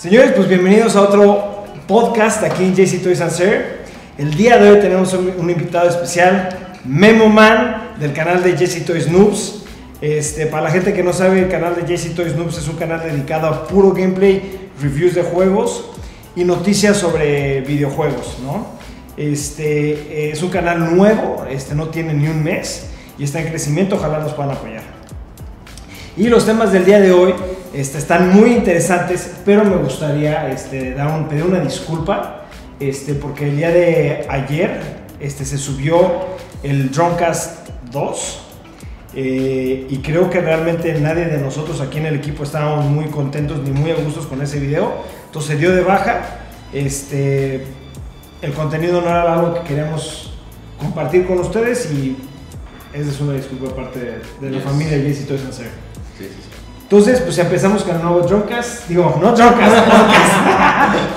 Señores, pues bienvenidos a otro podcast aquí en JC Toys and Sir. El día de hoy tenemos un, un invitado especial, Memo Man, del canal de JC Toys Noobs. Este, para la gente que no sabe, el canal de JC Toys Noobs es un canal dedicado a puro gameplay, reviews de juegos y noticias sobre videojuegos, ¿no? Este, es un canal nuevo, este, no tiene ni un mes y está en crecimiento, ojalá nos puedan apoyar. Y los temas del día de hoy este, están muy interesantes, pero me gustaría este, dar un, pedir una disculpa, este, porque el día de ayer este, se subió el Drunkcast 2. eh, y creo que realmente nadie de nosotros aquí en el equipo estábamos muy contentos ni muy a gustos con ese video. Entonces dio de baja. Este, el contenido no era algo que queríamos compartir con ustedes y esa es una disculpa de parte de, de la familia de Jesse Toys and Sir. Sí, sí, sí. Entonces, pues empezamos con el nuevo Drunkcast. Digo, no Drunkcast.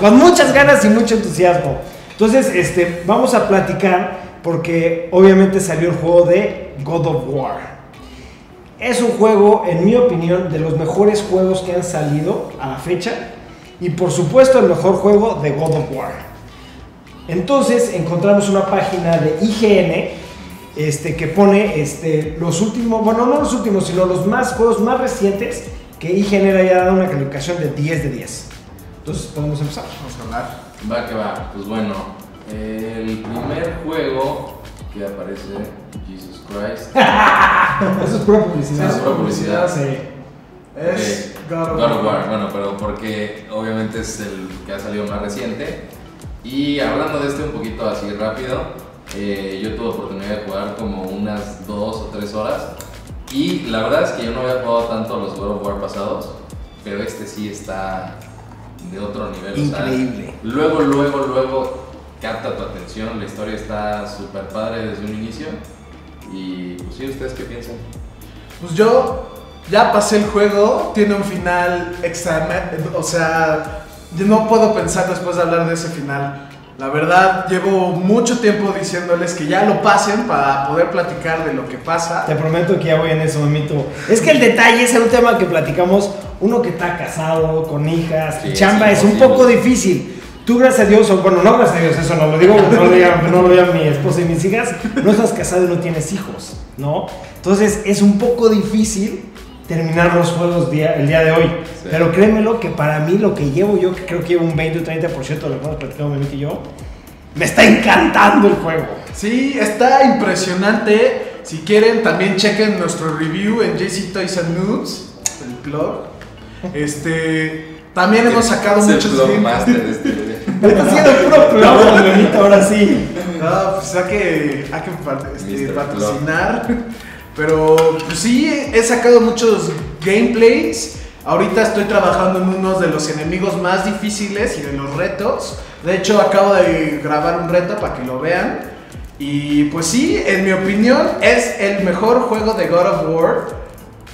con muchas ganas y mucho entusiasmo. Entonces, este, vamos a platicar porque obviamente salió el juego de God of War. Es un juego, en mi opinión, de los mejores juegos que han salido a la fecha. Y por supuesto, el mejor juego de God of War. Entonces, encontramos una página de IGN este, que pone este, los últimos, bueno, no los últimos, sino los más juegos más recientes que IGN le haya dado una calificación de 10 de 10. Entonces, podemos empezar. Vamos a hablar. Va que va. Pues bueno, el primer juego que aparece, Jesus Christ, Eso es pura publicidad. Sí, es pura publicidad. Sí. Es. God of God of. War. Bueno, pero porque obviamente es el que ha salido más reciente. Y hablando de este un poquito así rápido, eh, yo tuve oportunidad de jugar como unas dos o tres horas. Y la verdad es que yo no había jugado tanto los God of War pasados, pero este sí está de otro nivel. o sea, Increíble. luego, luego, luego capta tu atención. La historia está súper padre desde un inicio. Y pues sí, ¿ustedes qué piensan? Pues yo ya pasé el juego, tiene un final extra, o sea, yo no puedo pensar después de hablar de ese final. La verdad, llevo mucho tiempo diciéndoles que ya lo pasen para poder platicar de lo que pasa. Te prometo que ya voy en eso, mamito. Es que el detalle es un tema que platicamos. Uno que está casado, con hijas, Sí, chamba, es es un poco difícil. Tú, gracias a Dios, o bueno, no gracias a Dios, eso no lo digo, no lo diga, no lo diga mi esposa y mis hijas, no estás casado y no tienes hijos, ¿no? Entonces es un poco difícil terminar los juegos día- el día de hoy. Sí. Pero créemelo que para mí lo que llevo yo, que creo que llevo un 20 o 30% de lo que hemos platicado y yo, me está encantando el juego. Sí, está impresionante. Si quieren, también chequen nuestro review en JC Toys and News, el blog. Este, también hemos sacado Es el muchos blog gameplays. master este, está haciendo puro Memito, ahora sí. No, pues hay que, hay que este, patrocinar. Pero pues sí, he sacado muchos gameplays. Ahorita estoy trabajando en unos de los enemigos más difíciles y de los retos. De hecho, acabo de grabar un reto para que lo vean. Y pues sí, en mi opinión, es el mejor juego de God of War.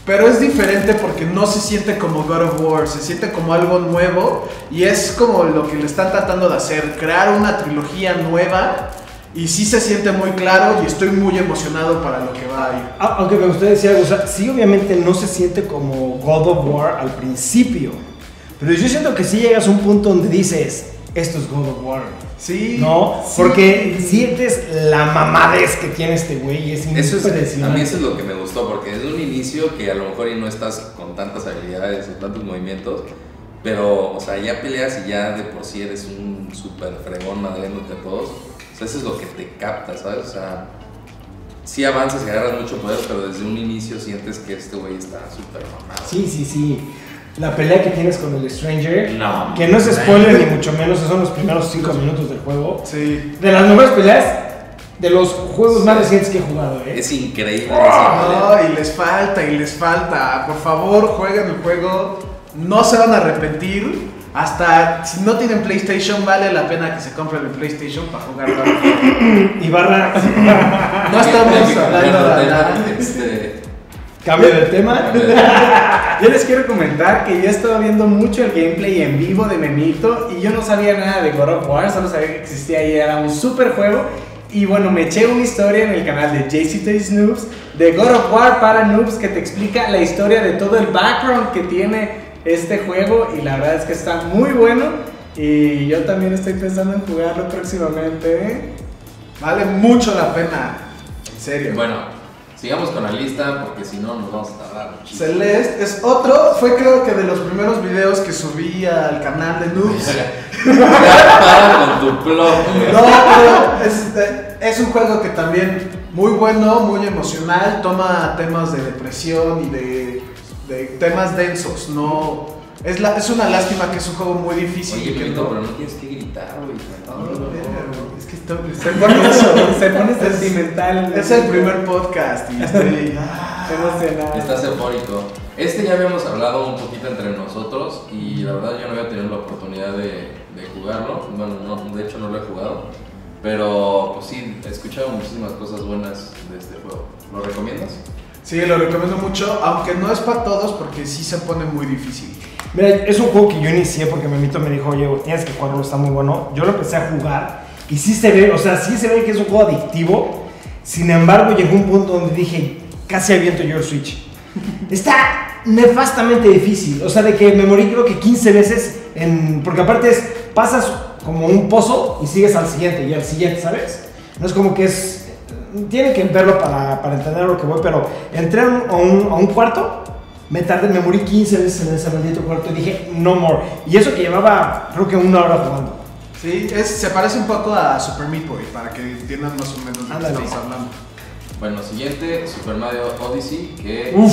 Pero es diferente porque no se siente como God of War, se siente como algo nuevo y es como lo que le están tratando de hacer, crear una trilogía nueva y sí se siente muy claro y estoy muy emocionado para lo que va a ir. Ah, Aunque me gustaría decir algo, o sea, sí obviamente no se siente como God of War al principio, pero yo siento que sí llegas a un punto donde dices, esto es God of War, Sí. ¿no? sí. Porque sientes la mamadez que tiene este güey y es Eso es, a impresionante. mí eso es lo que me gustó, porque desde un inicio que a lo mejor y no estás con tantas habilidades o tantos movimientos, pero, o sea, ya peleas y ya de por sí eres un súper fregón madreándote a todos. Eso es lo que te capta, ¿sabes? O sea, sí avanzas y agarras mucho poder, pero desde un inicio sientes que este güey está súper mamado. Sí, sí, sí. La pelea que tienes con el Stranger, No. que no es spoiler ni mucho menos, son los primeros 5 minutos del juego. Sí. De las mejores peleas de los juegos más recientes que he jugado, ¿eh? Es increíble No, esa pelea. y les falta, y les falta. Por favor, jueguen el juego. No se van a arrepentir. Hasta si no tienen PlayStation, vale la pena que se compren el PlayStation para jugar. Y barra, No estamos hablando de nada. este, cambio de tema. Yo les quiero comentar que yo estaba viendo mucho el gameplay en vivo de Memito y yo no sabía nada de God of War, solo sabía que existía y era un super juego. Y bueno, me eché una historia en el canal de JC Toys Noobs de God of War para Noobs que te explica la historia de todo el background que tiene este juego y la verdad es que está muy bueno y yo también estoy pensando en jugarlo próximamente. ¿eh? Vale mucho la pena. En serio. Bueno, sigamos con la lista porque si no nos vamos a tardar muchísimo. Celeste es otro, fue creo que de los primeros videos que subí al canal de Noobs. Con tu güey. No, pero es, eh, es un juego que también muy bueno, muy emocional, toma temas de depresión y de, de temas densos. No, es, la, es una lástima que es un juego muy difícil. Oye, que Pepito, no- pero no tienes que gritar, güey. No, no, no, es que estoy- Se pone, se pone sentimental. Es el primer podcast y estoy. ah. emocionado. Estás eufórico. Este ya habíamos hablado un poquito entre nosotros y la verdad yo no había tenido la oportunidad de, de jugarlo. Bueno, no, de hecho no lo he jugado. Pero pues sí, he escuchado muchísimas cosas buenas de este juego. ¿Lo recomiendas? Sí, lo recomiendo mucho, aunque no es para todos porque sí se pone muy difícil. Mira, es un juego que yo inicié porque Memito me dijo, oye, tienes que jugarlo, está muy bueno. Yo lo empecé a jugar y sí se ve, o sea, sí se ve que es un juego adictivo. Sin embargo, llegó un punto donde dije, casi aviento yo el Switch. Está nefastamente difícil, o sea, de que me morí creo que 15 veces, en, porque aparte es, pasas como un pozo y sigues al siguiente y al siguiente, ¿sabes? No es como que es... Tienen que verlo para, para entender lo que voy, pero entré a un, a un- a un cuarto me tardé, me morí 15 veces en ese maldito cuarto y dije, no more. Y eso que llevaba, creo que una hora jugando. Sí, es, se parece un poco a Super Meat Boy para que entiendan más o menos de qué Ándale. estamos hablando. Bueno, siguiente, Super Mario Odyssey, que Uf.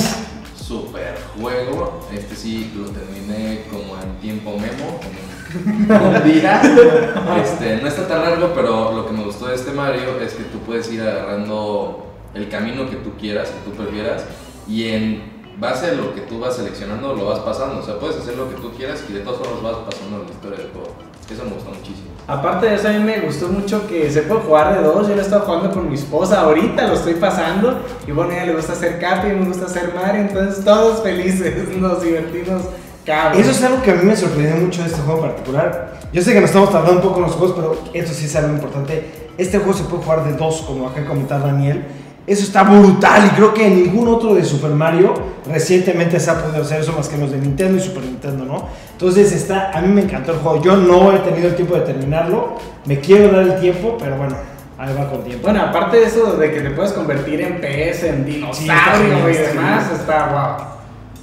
super juego. Este sí lo terminé como en tiempo memo, como en un día. Este, no está tan largo, pero lo que me gustó de este Mario es que tú puedes ir agarrando el camino que tú quieras, que tú prefieras, y en base a lo que tú vas seleccionando lo vas pasando. O sea, puedes hacer lo que tú quieras y de todos modos vas pasando la historia del juego. Eso me gustó muchísimo. Aparte de eso, a mí me gustó mucho que se puede jugar de dos. Yo lo he estado jugando con mi esposa ahorita, lo estoy pasando. Y bueno, a ella le gusta hacer Capi, me gusta hacer Mario. Entonces, todos felices, nos divertimos. Cabrón. Eso es algo que a mí me sorprendió mucho de este juego en particular. Yo sé que nos estamos tardando un poco en los juegos, pero esto sí es algo importante. Este juego se puede jugar de dos, como acá comentaba Daniel. Eso está brutal y creo que ningún otro de Super Mario recientemente se ha podido hacer eso más que los de Nintendo y Super Nintendo, ¿no? Entonces está, a mí me encantó el juego. Yo no he tenido el tiempo de terminarlo, me quiero dar el tiempo, pero bueno, ahí va con tiempo. Bueno, aparte de eso de que te puedes convertir en pez, en Sí, dinosaurio y demás, está wow.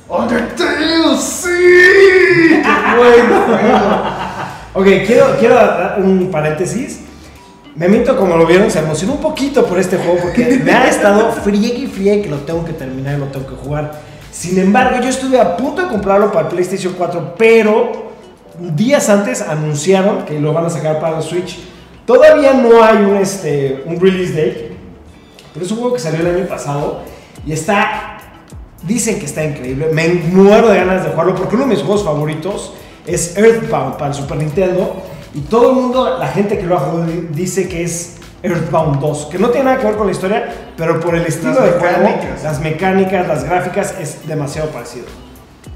Undertale, sí, bueno. Ok, quiero, quiero dar un paréntesis. Memito, como lo vieron, se emocionó un poquito por este juego porque me ha estado friegue y friegue que lo tengo que terminar y lo tengo que jugar. Sin embargo, yo estuve a punto de comprarlo para PlayStation 4, pero días antes anunciaron que lo van a sacar para el Switch. Todavía no hay un, este, un release date, pero es un juego que salió el año pasado y está. Dicen que está increíble. Me muero de ganas de jugarlo porque uno de mis juegos favoritos es Earthbound para el Super Nintendo. Y todo el mundo, la gente que lo ha jugado, di- dice que es Earthbound 2. Que no tiene nada que ver con la historia, pero por el estilo Las de juego, las mecánicas, las gráficas, es demasiado parecido.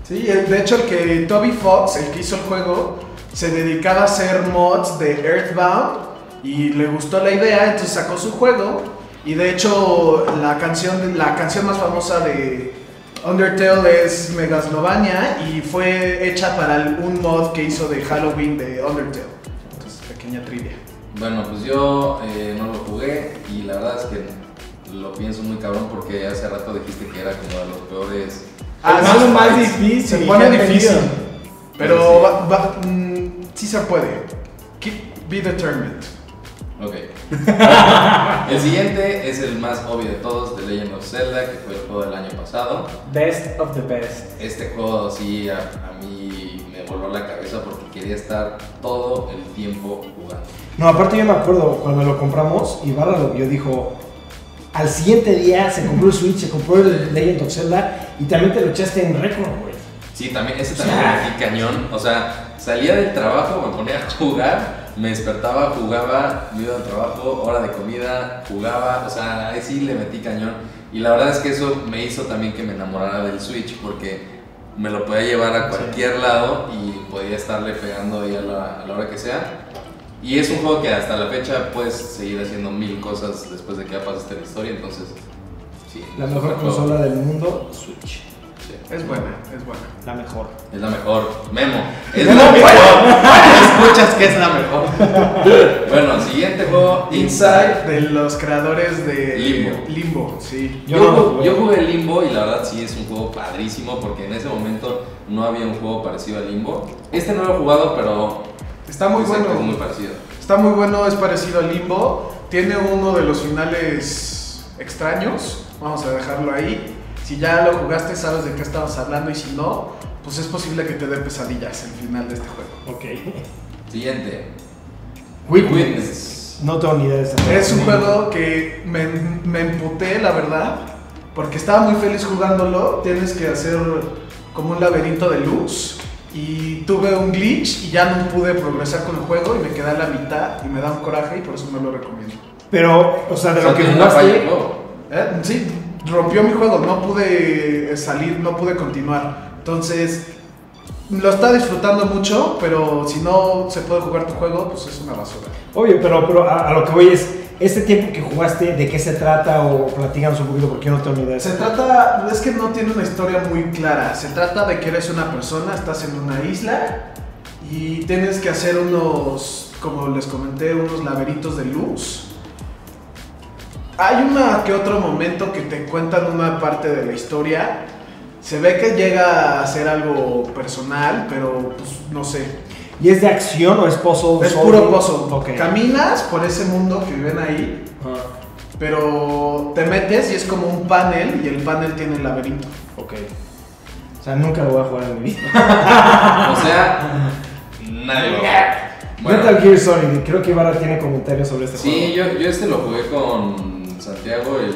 Sí, de hecho el que Toby Fox, el que hizo el juego, se dedicaba a hacer mods de Earthbound y le gustó la idea, entonces sacó su juego y de hecho la canción, la canción más famosa de Undertale es Megaslovania y fue hecha para un mod que hizo de Halloween de Undertale. Entonces, pequeña trivia. Bueno, pues yo eh, no lo jugué y la verdad es que lo pienso muy cabrón porque hace rato dijiste que era como de los peores. Ah, malo sí, más difícil. Se pone difícil. Pero Sí. va- va- mm, sí se puede. Keep, be determined. Ok. el siguiente es el más obvio de todos, The Legend of Zelda, que fue el juego del año pasado. Best of the best. Este juego sí a, a mí me voló la cabeza porque quería estar todo el tiempo jugando. No, aparte yo me acuerdo cuando lo compramos y Barra lo vio, dijo, al siguiente día se compró el Switch, se compró el Legend of Zelda y también te lo echaste en récord, güey. Sí, también, ese también me metí cañón. O sea, salía del trabajo, me ponía a jugar, me despertaba, jugaba, me iba al trabajo, hora de comida, jugaba. O sea, ahí sí le metí cañón. Y la verdad es que eso me hizo también que me enamorara del Switch porque me lo podía llevar a cualquier lado y podía estarle pegando ahí a la, a la hora que sea. Y es un juego que hasta la fecha puedes seguir haciendo mil cosas después de que ya pasaste la historia, entonces sí. La mejor consola del mundo, Switch. Sí. Es buena, es buena. La mejor. Es la mejor. Memo. Es la mejor. Escuchas que es la mejor. Bueno, siguiente juego. Inside de los creadores de Limbo. Limbo, sí. Yo, Yo no jugué. yo jugué Limbo y la verdad sí es un juego padrísimo porque en ese momento no había un juego parecido a Limbo. Este no lo he jugado, pero Está muy bueno. es muy parecido. Está muy bueno, es parecido a Limbo. Tiene uno de los finales extraños. Vamos a dejarlo ahí. Si ya lo jugaste, sabes de qué estamos hablando. Y si no, pues es posible que te dé pesadillas el final de este juego. Ok. Siguiente. Witness. Witness. No tengo ni idea de este Es un juego que me, me emputé, la verdad. Porque estaba muy feliz jugándolo. Tienes que hacer como un laberinto de luz. Y tuve un glitch y ya no pude progresar con el juego y me quedé a la mitad y me da un coraje y por eso no lo recomiendo. Pero, o sea, de O sea, lo que jugaste. Eh, Sí, rompió mi juego, no pude salir, no pude continuar. Entonces, lo está disfrutando mucho, pero si no se puede jugar tu juego, pues es una basura. Obvio, pero, pero a, a lo que voy es. Este tiempo que jugaste, ¿de qué se trata? O platíganos un poquito porque yo no tengo ni idea. de Se trata, es que no tiene una historia muy clara. Se trata de que eres una persona, estás en una isla y tienes que hacer unos, como les comenté, unos laberintos de luz. Hay una que otro momento que te cuentan una parte de la historia. Se ve que llega a ser algo personal, pero pues no sé. ¿Y es de acción o es puzzle? Es puro pozo. Ok. Caminas por ese mundo que viven ahí, pero te metes y es como un panel y el panel tiene el laberinto. Ok. O sea, nunca lo voy a jugar en mi vida. O sea, nadie lo Bueno, Metal Gear Solid, creo que Ibarra tiene comentarios sobre este Sí, juego. yo, yo este lo jugué con Santiago, el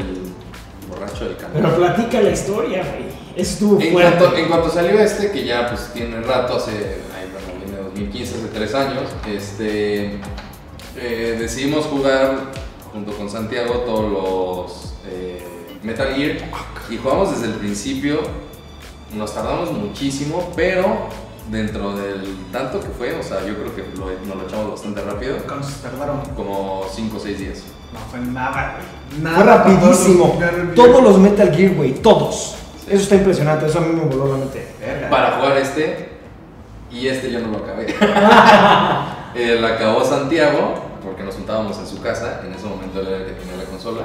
borracho del canal. Pero platica la historia, güey. Estuvo En fuerte. cuanto, en cuanto salió este, que ya pues tiene rato, hace, ay, bueno, viene de 2015, hace tres años, este, eh, decidimos jugar junto con Santiago todos los eh, Metal Gear y jugamos desde el principio, nos tardamos muchísimo, pero dentro del tanto que fue, o sea, yo creo que lo, nos lo echamos bastante rápido, Cuando se tardaron. como 5 o 6 días. No fue nada, güey. Fue Nada. para rapidísimo. todos los- Todos los Metal Gear, güey. Todos. Eso está impresionante. Eso a mí me voló la mente. Verga. para jugar este y este yo no lo acabé. Eh, lo acabó Santiago porque nos juntábamos en su casa, en ese momento él era el que tenía la consola,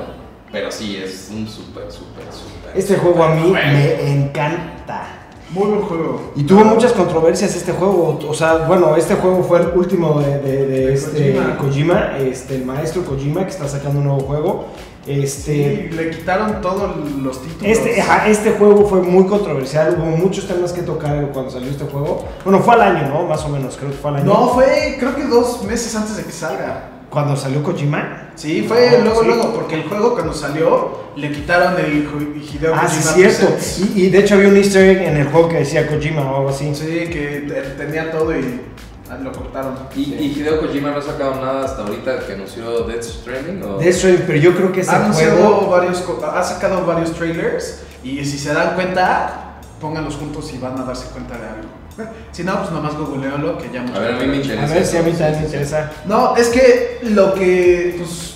pero sí es un súper, súper, súper. Este juego a mí Bueno. me encanta. Muy buen juego. Y tuvo muchas controversias este juego. O sea, bueno, este juego fue el último de, de- este Kojima. Kojima. este, el maestro Kojima, que está sacando un nuevo juego. Este. Sí, le quitaron todos los títulos. Este, ajá, este juego fue muy controversial, hubo muchos temas que tocar cuando salió este juego. Bueno, fue al año, ¿no? Más o menos, creo que fue al año. No, fue creo que dos meses antes de que salga. Cuando salió Kojima. Sí, fue No, luego, sí. luego, porque el juego cuando salió le quitaron el Hi- Hideo Ah, sí, cierto. Y, y de hecho había un easter egg en el juego que decía Kojima o algo así. Sí, que te- tenía todo y ah, lo cortaron. ¿Y, y Hideo Kojima no ha sacado nada hasta ahorita que anunció Death Stranding? ¿o? De eso, pero yo creo que ese Ha anunciado juego. varios, ha sacado varios trailers y si se dan cuenta, pónganlos juntos y van a darse cuenta de algo. Si no, pues nomás googlealo que ya A ver, a mí me interesa. A ver si a mí también me interesa. No, es que lo que, pues,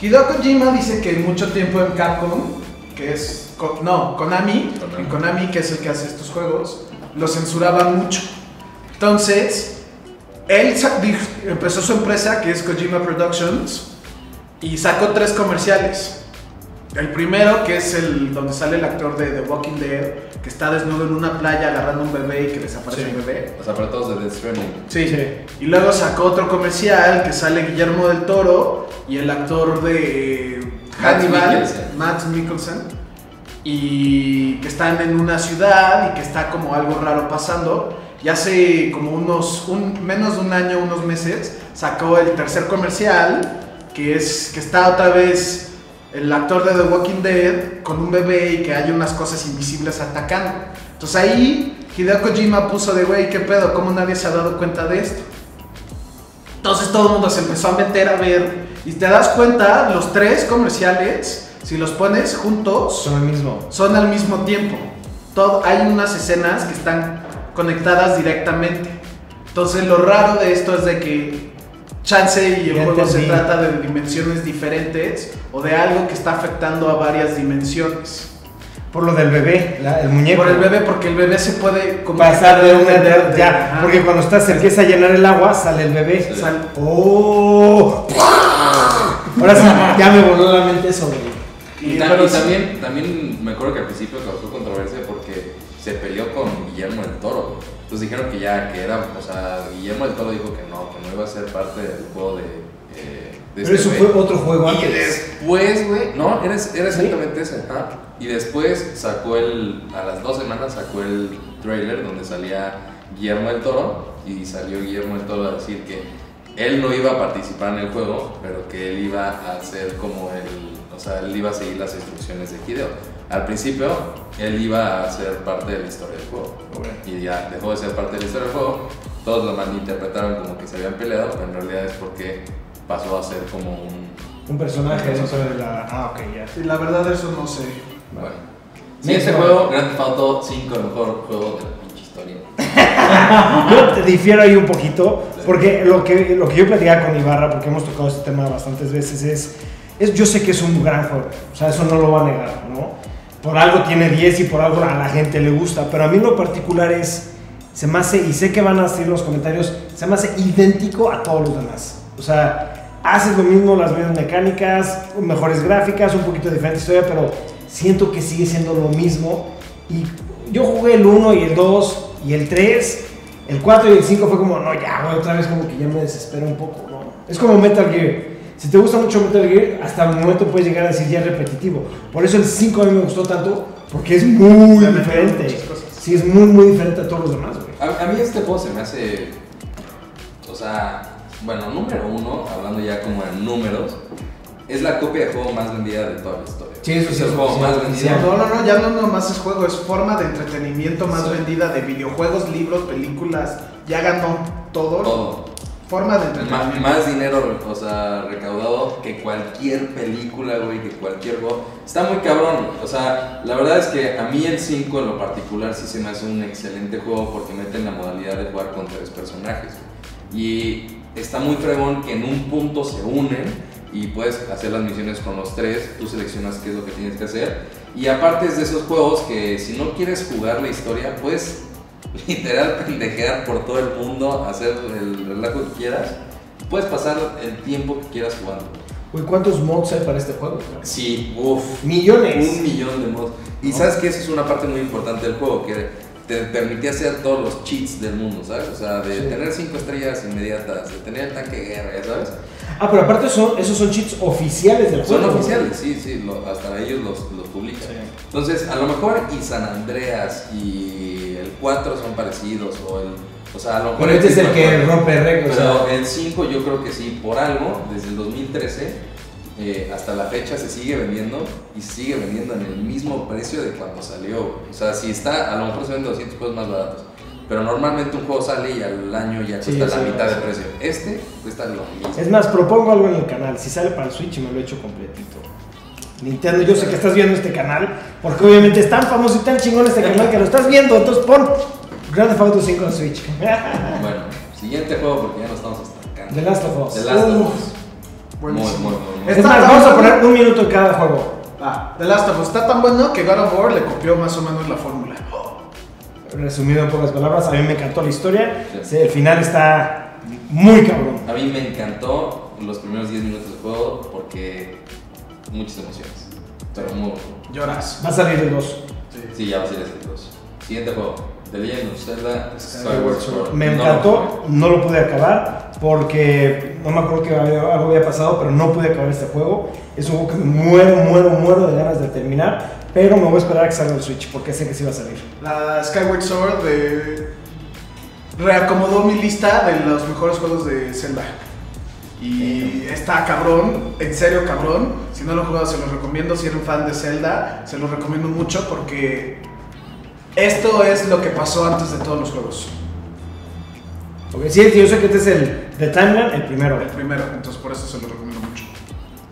Hideo Kojima dice que mucho tiempo en Capcom, que es, no, Konami, en Konami, que es el que hace estos juegos, lo censuraban mucho. Entonces, él empezó su empresa, que es Kojima Productions, y sacó tres comerciales. El primero, que es el donde sale el actor de The Walking Dead, que está desnudo en una playa agarrando un bebé y que desaparece Sí. el bebé. Los aparatos de Death Stranding. Sí. Sí. Y luego sacó otro comercial que sale Guillermo del Toro y el actor de Mads Hannibal. Matt Mikkelsen, y que están en una ciudad y que está como algo raro pasando. Y hace como unos, un, menos de un año, unos meses, sacó el tercer comercial, que es que está otra vez el actor de The Walking Dead con un bebé y que hay unas cosas invisibles atacando. Entonces ahí Hideo Kojima puso de, güey, ¿qué pedo? ¿Cómo nadie se ha dado cuenta de esto? Entonces todo el mundo se empezó a meter a ver y te das cuenta, los tres comerciales, si los pones juntos, Son el mismo. son al mismo tiempo. Todo, hay unas escenas que están conectadas directamente. Entonces lo raro de esto es de que chance y el Ya juego se entendí. trata de dimensiones diferentes o de algo que está afectando a varias dimensiones. Por lo del bebé, la- el muñeco. Por el bebé, porque el bebé se puede Pasar de una entender ya, Ajá. porque cuando estás, se empieza a llenar el agua, sale el bebé. Sí. Sal- ¡Oh! Ahora sí, ya me voló la mente eso, güey. Y, Y- ta- pero y sí. también, también me acuerdo que al principio causó controversia porque se peleó con Guillermo del Toro. Entonces dijeron que ya, que era, o sea, Guillermo del Toro dijo que no, que no iba a ser parte del juego de... eh, de Pero eso este fue güey. otro juego Y antes. después, güey, no, era, era ¿Sí? exactamente ese. Y después sacó el, a las dos semanas sacó el trailer donde salía Guillermo del Toro y salió Guillermo del Toro a decir que él no iba a participar en el juego, pero que él iba a hacer como el, o sea, él iba a seguir las instrucciones de Hideo. Al principio, él iba a ser parte de la historia del juego. Y ya dejó de ser parte de la historia del juego. Todos lo malinterpretaron como que se habían peleado, pero en realidad es porque pasó a ser como un Un personaje dentro de la. Ah, ok, ya. Sí, la verdad eso no sé. Bueno. Siguiente Next juego, Grand Theft Auto 5, el mejor juego de la pinche historia. Yo te difiero ahí un poquito, porque lo que, lo que yo platicaba con Ibarra, porque hemos tocado este tema bastantes veces, es, es yo sé que es un gran juego, o sea, eso no lo va a negar, ¿no? Por algo tiene 10 y por algo a la gente le gusta, pero a mí lo particular es, se me hace, y sé que van a decir los comentarios, se me hace idéntico a todos los demás. O sea, haces lo mismo, las mismas mecánicas, mejores gráficas, un poquito diferente historia, pero siento que sigue siendo lo mismo. Y yo jugué el 1 y el 2 y el 3, el 4 y el 5 fue como, no, ya, otra vez como que ya me desespero un poco, ¿no? Es como Metal Gear. Si te gusta mucho Metal Gear, hasta el momento puedes llegar a decir ya es repetitivo. Por eso el 5 a mí me gustó tanto, porque es muy diferente. Sí, es muy, muy diferente a todos los demás, güey. A, a mí este juego se me hace. O sea, bueno, número uno, hablando ya como en números, es la copia de juego más vendida de toda la historia. Sí, eso es sí, el juego sí, más sí, vendido. No, no, no, ya no nomás es juego, es forma de entretenimiento más Sí. vendida de videojuegos, libros, películas. Ya ganó todo. Todo. Forma de entretenimiento. más dinero, o sea, recaudado que cualquier película, güey, que cualquier juego. Está muy cabrón. O sea, la verdad es que a mí el 5 en lo particular sí se me hace un excelente juego porque mete la modalidad de jugar con tres personajes. Y está muy fregón que en un punto se unen y puedes hacer las misiones con los tres, tú seleccionas qué es lo que tienes que hacer. Y aparte es de esos juegos que si no quieres jugar la historia, puedes literal pendejear por todo el mundo, hacer el relajo que quieras. Puedes pasar el tiempo que quieras jugando. Güey, ¿cuántos mods hay para este juego? Sí, uff. Millones. Un millón de mods. Y ¿No? sabes que esa es una parte muy importante del juego, que te permitía hacer todos los cheats del mundo, ¿sabes? O sea, de Sí. tener cinco estrellas inmediatas, de tener el tanque de guerra, sabes. Ah, pero aparte son, esos son cheats oficiales del Son juego. ¿no? oficiales, sí, sí, lo- hasta ellos los, los publican. Sí. Entonces, a lo mejor y San Andreas y 4 son parecidos, o el. O sea, a lo mejor. Pero este es el que rompe récords. Pero o sea, el 5 yo creo que sí, por algo, desde el 2013 eh, hasta la fecha se sigue vendiendo y sigue vendiendo en el mismo precio de cuando salió. O sea, si está, a lo mejor se vende 200 pesos más baratos. Pero normalmente un juego sale y al año ya Sí, cuesta sí, la mitad sí. de precio. Este cuesta lo mismo. Es más, propongo algo en el canal. Si sale para el Switch, me lo echo completito. Nintendo, yo sé que estás viendo este canal, porque obviamente es tan famoso y tan chingón este canal que lo estás viendo. Entonces pon Grand Theft Auto 5 en Switch. Bueno, siguiente juego porque ya nos estamos estancando. The Last of Us. The Last of. Us. Muy, muy, muy, muy. Es más, vamos a poner un minuto en cada juego. Ah, The Last of Us está tan bueno que God of War le copió más o menos la fórmula. Resumido en pocas palabras, a mí me encantó la historia. Sí. Sí, el final está muy cabrón. A mí me encantó los primeros 10 minutos del juego porque muchas emociones. Pero muy Lloras. Va a salir el 2. Sí, ya va a ser este 2. Siguiente juego. The Legend of Zelda Skyward Sword. Me No lo encantó, no lo pude acabar porque no me acuerdo que había- algo había pasado, pero no pude acabar este juego. Es un juego que me muero, muero, muero de ganas de terminar, pero me voy a esperar a que salga el Switch porque sé que sí va a salir. La Skyward Sword de... reacomodó mi lista de los mejores juegos de Zelda. Y está cabrón, en serio cabrón. Si no lo han jugado, se los recomiendo. Si eres un fan de Zelda, se los recomiendo mucho porque esto es lo que pasó antes de todos los juegos. Porque sí, yo sé que este es el de Timeline, el primero. El primero, entonces por eso se los recomiendo mucho.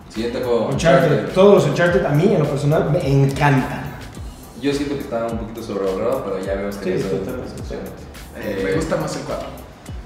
Siguiente juego. Uncharted, todos los Uncharted a mí en lo personal me encantan. Yo siento que está un poquito sobrevalorado, pero ya vemos que Sí, es totalmente. Eh, me gusta más el 4.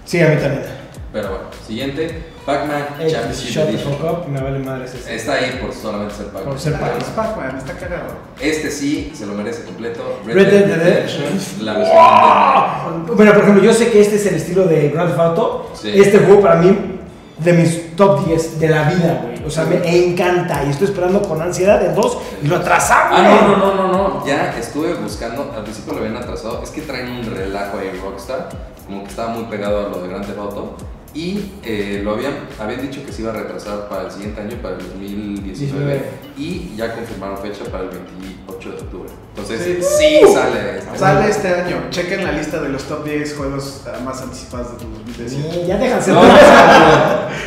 Sí, a mí también. Pero bueno, siguiente, Pac-Man Ey, Championship shut the Edition. fuck up, me vale madre ese. Está ahí por solamente ser Pac-Man. Por ser Pac-Man. es Pac-Man, está cagado. Este sí se lo merece completo. Red Dead Redemption. La versión de Bueno, por ejemplo, yo sé que este es el estilo de Grand Theft Auto. Sí. Este juego para mí, de mis top 10 de la vida, güey. O sea, me encanta y estoy esperando con ansiedad el 2 y lo atrasamos. Ah, no, no, no, no, no. Ya estuve buscando. Al principio lo habían atrasado. Es que traen un relajo ahí Rockstar. Como que estaba muy pegado a lo de Grand Theft Auto. Y eh, lo habían, habían dicho que se iba a retrasar para el siguiente año, para el 2019. Y ya confirmaron fecha para el 28 de octubre. Entonces, Sí. sí, sale. este Sale este año. Chequen la lista de los top 10 juegos ah, más anticipados de 2017. Sí, ya déjense. No, no, no,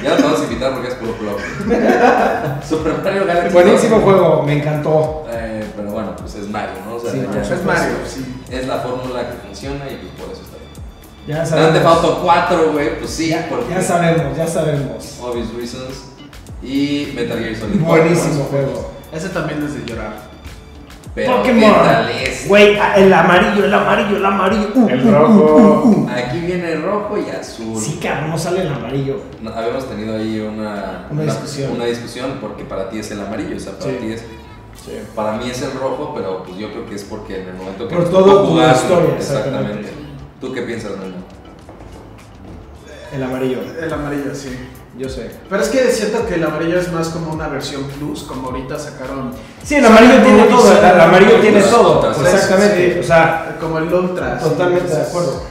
ya nos vamos a invitar porque es puro flop. Super Mario Galaxy. Buenísimo 2. juego, me encantó. Eh, pero bueno, pues es Mario, ¿no? O sea, Sí, ya- Mario. Es Mario, sí. es la fórmula que funciona y pues por eso está Ya Grand sabemos. Theft Auto 4, güey, pues sí, Ya, porque ya sabemos, ya sabemos. obvious reasons. Y Metal Gear Solid 4. Buenísimo juego. Ese también es de llorar. Pero Pokémon. Güey, el amarillo, el amarillo, el amarillo. Uh, El uh, rojo. uh, uh, uh. Aquí viene rojo y azul. Sí, cabrón, no sale el amarillo. No, habíamos tenido ahí una, Una discusión. una discusión porque para ti es el amarillo, o sea, para Sí. ti es Para mí es el rojo, pero pues yo creo que es porque en el momento que Por todo tu jugarlo, historia, exactamente. exactamente. ¿Tú qué piensas, Memo? El amarillo, El amarillo, sí. yo sé. Pero es que siento que el amarillo es más como una versión plus, como ahorita sacaron. Sí, el amarillo tiene todo, el amarillo tiene todo. otras, Exactamente. sí. O sea, Como el Ultra. sí, totalmente de entonces- acuerdo.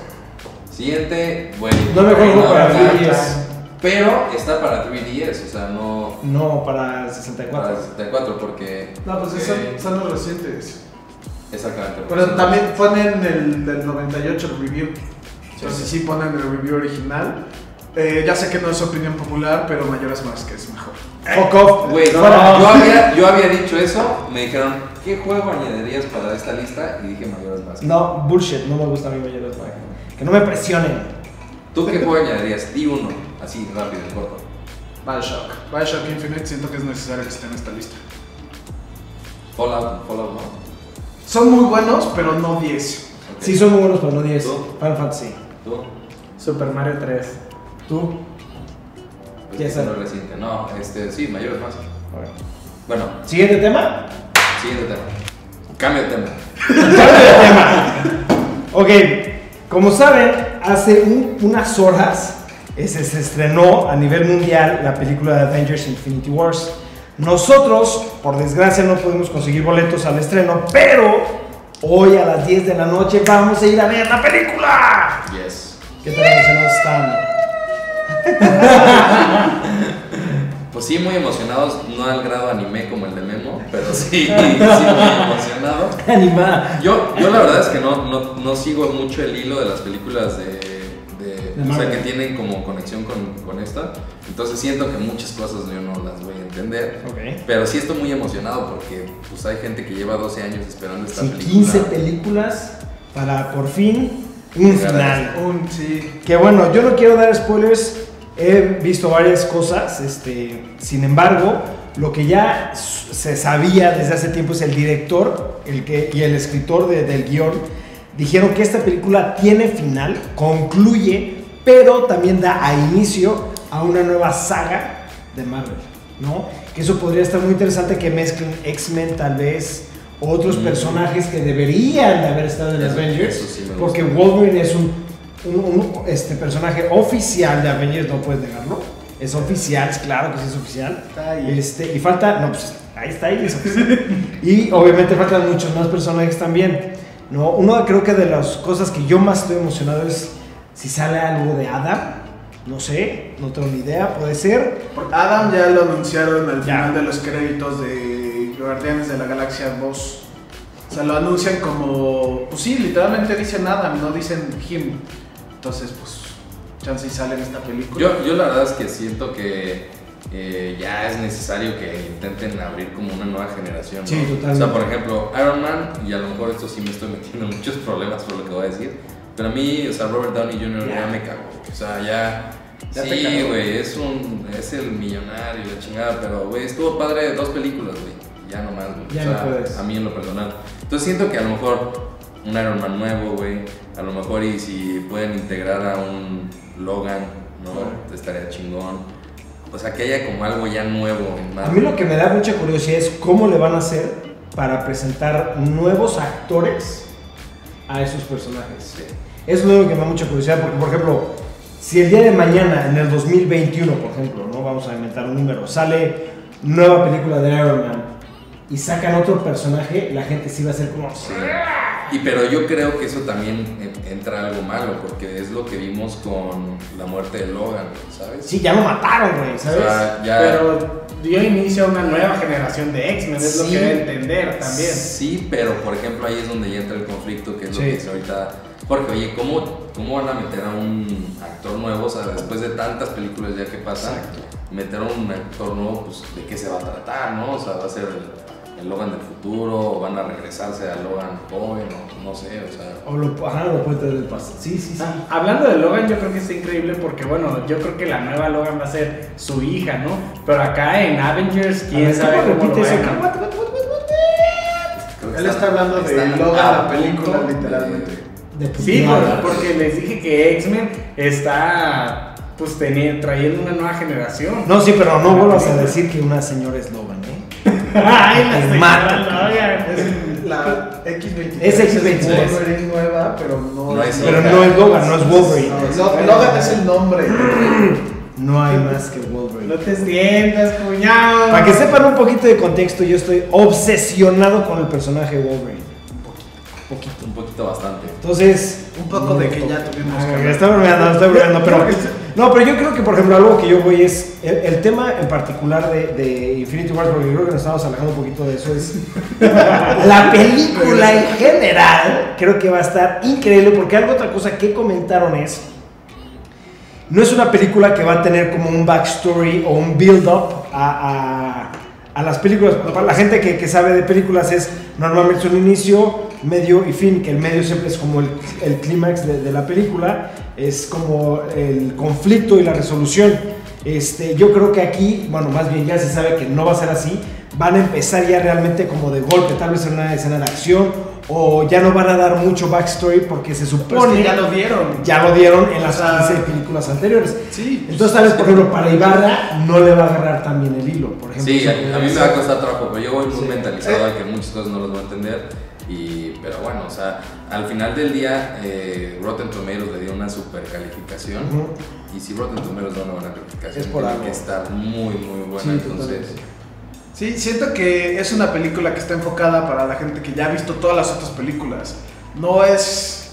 Siguiente, bueno. No me juego para ahorita, 3DS. Pero está para 3DS, o sea, no No, para para 64. 64, porque. No, pues eh, son, son los recientes. Exactamente. Pero también ponen el del 98 el review. Entonces sí ponen el review original. Eh, ya sé que no es opinión popular, pero Mayoras más que es mejor. Fuck off. Güey, yo, había, yo había dicho eso, me dijeron, ¿qué juego añadirías para esta lista? Y dije Mayoras más. No, bullshit, no me gusta a mí Mayoras Mask. Que no me presionen. ¿Tú qué juego añadirías? Di uno, así rápido, corto. Bioshock. Bioshock Infinite siento que es necesario que esté en esta lista. Fallout, Fallout, ¿no? Son muy buenos, pero no 10. Ok. Sí, son muy buenos, pero no 10. ¿Tú? Final Fantasy. ¿Tú? Super Mario 3. ¿Tú? Pues ¿Qué ese es? es reciente. No, este, sí, Mayoras más. Bueno, Siguiente tema. siguiente tema. Cambio de tema. Ok, como saben, hace un- unas horas ese, se estrenó a nivel mundial la película de Avengers Infinity Wars. Nosotros, por desgracia, no pudimos conseguir boletos al estreno, pero hoy a las 10 de la noche vamos a ir a ver la película. Yes. ¿Qué tal emocionados están? Pues sí, muy emocionados, no al grado anime como el de Memo, pero sí, sí muy emocionado. Animada. Yo, yo la verdad es que no, no, no sigo mucho el hilo de las películas de, de- o sea, que tienen como conexión con, con esta. Entonces siento que muchas cosas yo no las voy a entender. Ok. Pero sí estoy muy emocionado porque pues hay gente que lleva 12 años esperando esta Sí, película. 15 películas para por fin un final. Un, sí. Que bueno, yo no quiero dar spoilers, he visto varias cosas, este, sin embargo, lo que ya se sabía desde hace tiempo es el director el que, y el escritor de- del guion dijeron que esta película tiene final, concluye, pero también da a inicio a una nueva saga de Marvel, ¿no? Que eso podría estar muy interesante que mezclen X-Men tal vez, o otros Mm. personajes que deberían de haber estado en Eso- Avengers, eso sí porque Wolverine es un, un- un, este, personaje oficial de Avengers, no puedes negarlo. Es oficial, es claro que sí es oficial. Este, y falta, no, pues ahí está, ahí es oficial. y obviamente faltan muchos más personajes también. ¿no? Uno creo que de las cosas que yo más estoy emocionado es si sale algo de Adam. No sé, no tengo ni idea, puede ser. Por- Adam ya lo anunciaron al Ya. final de los créditos de Guardianes de la Galaxia 2. O sea, lo anuncian como. Pues sí, literalmente dicen Adam, no dicen him. Entonces, pues, chance y sale en esta película. Yo, yo la verdad es que siento que eh, ya es necesario que intenten abrir como una nueva generación. ¿no? Sí, totalmente. O sea, por ejemplo, Iron Man, y a lo mejor esto sí me estoy metiendo en muchos problemas por lo que voy a decir, pero a mí, o sea, Robert Downey Jr. ya, Ya. me cagó. O sea, ya... Sí, güey, es un es el millonario, la chingada, pero güey, estuvo padre dos películas, güey. Ya nomás, güey. Ya o no puedes. a mí en lo personal. Entonces siento que a lo mejor un Iron Man nuevo, güey, a lo mejor y si pueden integrar a un Logan ¿no? Estaría chingón. O sea, que haya como algo ya nuevo en A mí lo que me da mucha curiosidad es cómo le van a hacer para presentar nuevos actores a esos personajes. Sí. Eso es lo que me da mucha curiosidad, porque por ejemplo, si el día de mañana, en el 2021, por ejemplo, no vamos a inventar un número, sale nueva película de Iron Man y sacan otro personaje, la gente sí va a ser como... Sí. Y pero yo creo que eso también en- entra algo malo, porque es lo que vimos con la muerte de Logan, ¿sabes? Sí, ya lo mataron, güey, O ¿sabes? sea, ya... Pero dio inicio a una nueva generación de X-Men, es lo Sí. que debe entender también. Sí, pero por ejemplo ahí es donde ya entra el conflicto, que es Sí. lo que dice ahorita Jorge. Oye, ¿cómo, ¿cómo van a meter a un actor nuevo? O sea, después de tantas películas ya que pasan, meter a un actor nuevo, pues de qué se va a tratar, ¿no? O sea, va a ser el, el Logan del futuro, o van a regresarse a Logan joven, o no sé, o sea. O lo, ajá, lo puede traer del pasado. Sí, sí, sí. Ah, Hablando de Logan, yo creo que está increíble porque, bueno, yo creo que la nueva Logan va a ser su hija, ¿no? Pero acá en Avengers, quién ver, sabe ¿cómo cómo lo a- Él está hablando de Logan, la película, literalmente. De Sí, por- porque les dije que X-Men está, pues, teni- trayendo una nueva generación. No, sí, pero no vuelvas a decir que una señora es Logan, ¿eh? Ay, la señora. Logan. Es la X23. Es X23. Wolverine nueva, pero no, No es Pero Logan. no es Logan, no es Wolverine. Logan es el nombre. No hay más que Wolverine. No te sientas, cuñado. Para que sepan un poquito de contexto, yo estoy obsesionado con el personaje de Wolverine. Un poquito. Un poquito bastante. Entonces. Un poco de que ya tuvimos Ah, que. Estoy bromeando, estoy bromeando, pero. No, pero yo creo que, por ejemplo, algo que yo voy es. El, el tema en particular de, de Infinity War, porque creo que nos estamos alejando un poquito de eso, es. la película en general, creo que va a estar increíble, porque algo otra cosa que comentaron es. No es una película que va a tener como un backstory o un build-up a, a- a las películas. Para la gente que, que sabe de películas es normalmente un inicio, medio y fin, que el medio siempre es como el, el clímax de, de la película, es como el conflicto y la resolución. Este, yo creo que aquí, bueno, más bien ya se sabe que no va a ser así, van a empezar ya realmente como de golpe, tal vez en una escena de acción, o ya no van a dar mucho backstory porque se supone que ya lo dieron. ya lo dieron en las O sea, 15 películas anteriores. Sí. Entonces, tal vez, por ejemplo, para Ibarra no le va a agarrar tan bien el hilo, por ejemplo. Sí, a, mí me va a costar trabajo, pero yo voy muy Sí. mentalizado a que muchas cosas no las voy a entender. Y, pero bueno, o sea, al final del día, eh, Rotten Tomatoes le dio una super calificación. Y si Rotten Tomatoes da una buena calificación, Es por tiene algo. que estar muy, muy buena. Sí, entonces, totalmente. Sí, siento que es una película que está enfocada para la gente que ya ha visto todas las otras películas. No es